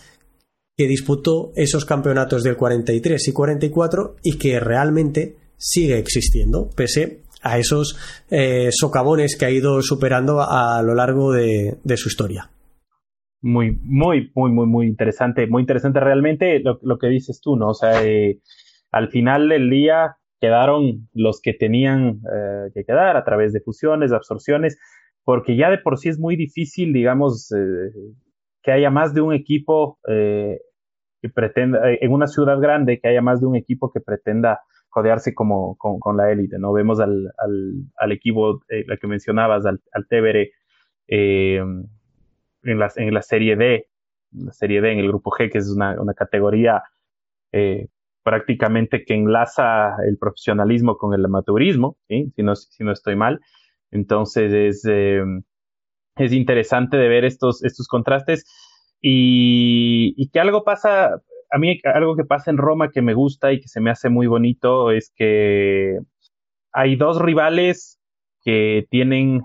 que disputó esos campeonatos del 43 y 44 y que realmente sigue existiendo, pese a esos eh, socavones que ha ido superando a, lo largo de, su historia. Muy, muy, muy, muy, muy interesante, muy interesante realmente lo, que dices tú, ¿no? O sea, eh, al final del día quedaron los que tenían eh, que quedar a través de fusiones, absorciones, porque ya de por sí es muy difícil, digamos, eh, que haya más de un equipo eh, que pretenda, en una ciudad grande, que haya más de un equipo que pretenda codearse como, con, la élite, ¿no? Vemos al, al, equipo, la que mencionabas, al, al Tevere, en, la, en la Serie D, la Serie D, en el Grupo G, que es una, una categoría prácticamente que enlaza el profesionalismo con el amateurismo, si, no, estoy mal. Entonces es, eh, es interesante de ver estos, estos contrastes y, y, que algo pasa, a mí algo que pasa en Roma que me gusta y que se me hace muy bonito es que hay dos rivales que tienen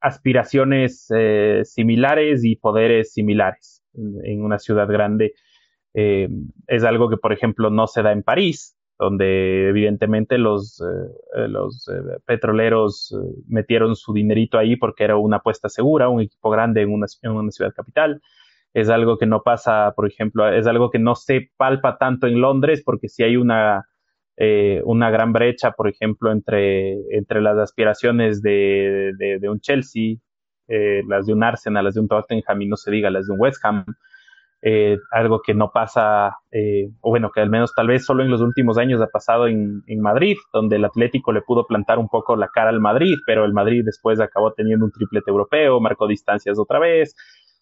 aspiraciones similares y poderes similares en una ciudad grande. Es algo que, por ejemplo, no se da en París, donde evidentemente los, eh, eh, los eh, petroleros metieron su dinerito ahí porque era una apuesta segura, un equipo grande en una, en una, ciudad capital. Es algo que no pasa, por ejemplo, es algo que no se palpa tanto en Londres porque si hay una, una gran brecha, por ejemplo, entre, entre las aspiraciones de, de, de un Chelsea, las de un Arsenal, las de un Tottenham y no se diga las de un West Ham, eh, algo que no pasa, eh, o bueno, que al menos tal vez solo en los últimos años ha pasado en, Madrid, donde el Atlético le pudo plantar un poco la cara al Madrid, pero el Madrid después acabó teniendo un triplete europeo, marcó distancias otra vez.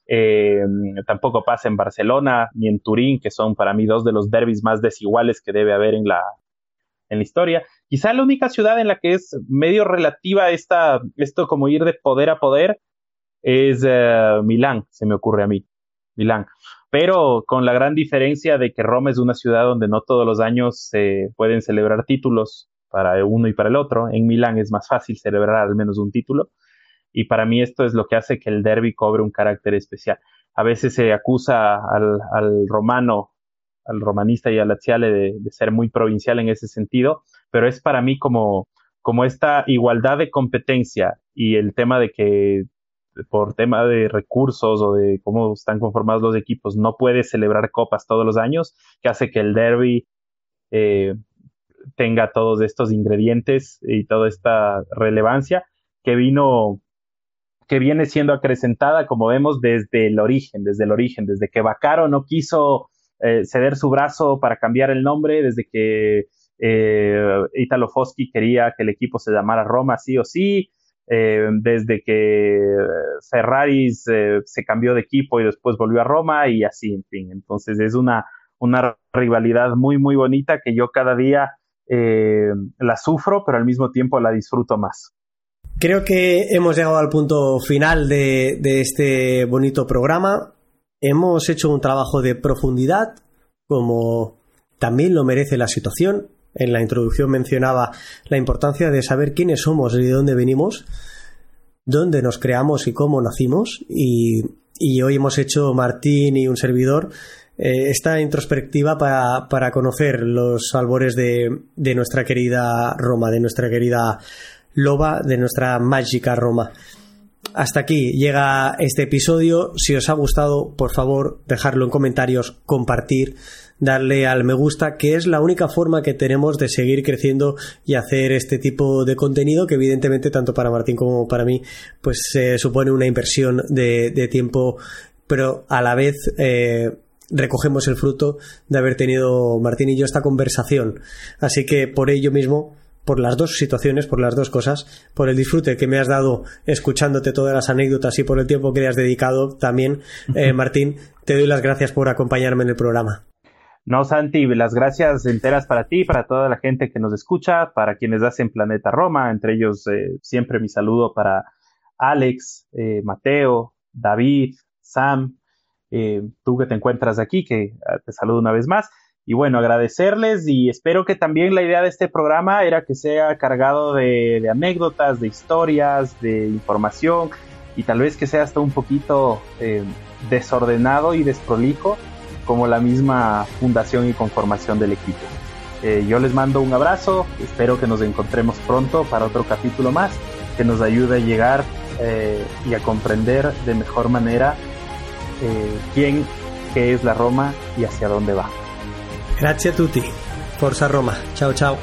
Eh, tampoco pasa en Barcelona ni en Turín, que son para mí dos de los derbis más desiguales que debe haber en la, en la historia. Quizá la única ciudad en la que es medio relativa esta, esto como ir de poder a poder es Milán, se me ocurre a mí. Milán pero con la gran diferencia de que Roma es una ciudad donde no todos los años se pueden celebrar títulos para uno y para el otro. En Milán es más fácil celebrar al menos un título. Y para mí esto es lo que hace que el derby cobre un carácter especial. A veces se acusa al, romano, al romanista y al laziale de, de, ser muy provincial en ese sentido, pero es para mí como, como esta igualdad de competencia y el tema de que por tema de recursos o de cómo están conformados los equipos, no puede celebrar copas todos los años, que hace que el derby eh, tenga todos estos ingredientes y toda esta relevancia que vino que viene siendo acrecentada, como vemos, desde el origen, desde el origen, desde que Bacaro no quiso eh, ceder su brazo para cambiar el nombre, desde que eh, Italo Foschi quería que el equipo se llamara Roma sí o sí, eh, desde que Ferrari se, cambió de equipo y después volvió a Roma y así, en fin. Entonces es una, una rivalidad muy, muy bonita que yo cada día eh, la sufro, pero al mismo tiempo la disfruto más. Creo que hemos llegado al punto final de, de este bonito programa. Hemos hecho un trabajo de profundidad, como también lo merece la situación en la introducción mencionaba la importancia de saber quiénes somos y de dónde venimos, dónde nos creamos y cómo nacimos. Y, hoy hemos hecho, Martín y un servidor, eh, esta introspectiva para, conocer los albores de, de nuestra querida Roma, de nuestra querida loba, de nuestra mágica Roma. Hasta aquí llega este episodio. Si os ha gustado, por favor, dejarlo en comentarios, compartir darle al me gusta, que es la única forma que tenemos de seguir creciendo y hacer este tipo de contenido que evidentemente tanto para Martín como para mí pues eh, supone una inversión de, tiempo, pero a la vez eh, recogemos el fruto de haber tenido Martín y yo esta conversación. Así que por ello mismo por las dos situaciones, por las dos cosas, por el disfrute que me has dado escuchándote todas las anécdotas y por el tiempo que le has dedicado también, eh, Martín, te doy las gracias por acompañarme en el programa. No, Santi, las gracias enteras para ti, para toda la gente que nos escucha, para quienes hacen Planeta Roma, entre ellos eh, siempre mi saludo para Alex, eh, Mateo, David, Sam, eh, tú que te encuentras aquí, que ah, te saludo una vez más. Y bueno, agradecerles y espero que también la idea de este programa era que sea cargado de, de anécdotas, de historias, de información y tal vez que sea hasta un poquito desordenado y desprolijo como la misma fundación y conformación del equipo. Eh, yo les mando un abrazo, espero que nos encontremos pronto para otro capítulo más que nos ayude a llegar eh, y a comprender de mejor manera eh, quién, qué es la Roma y hacia dónde va. Gracias a tutti. Forza Roma. Chao, chao.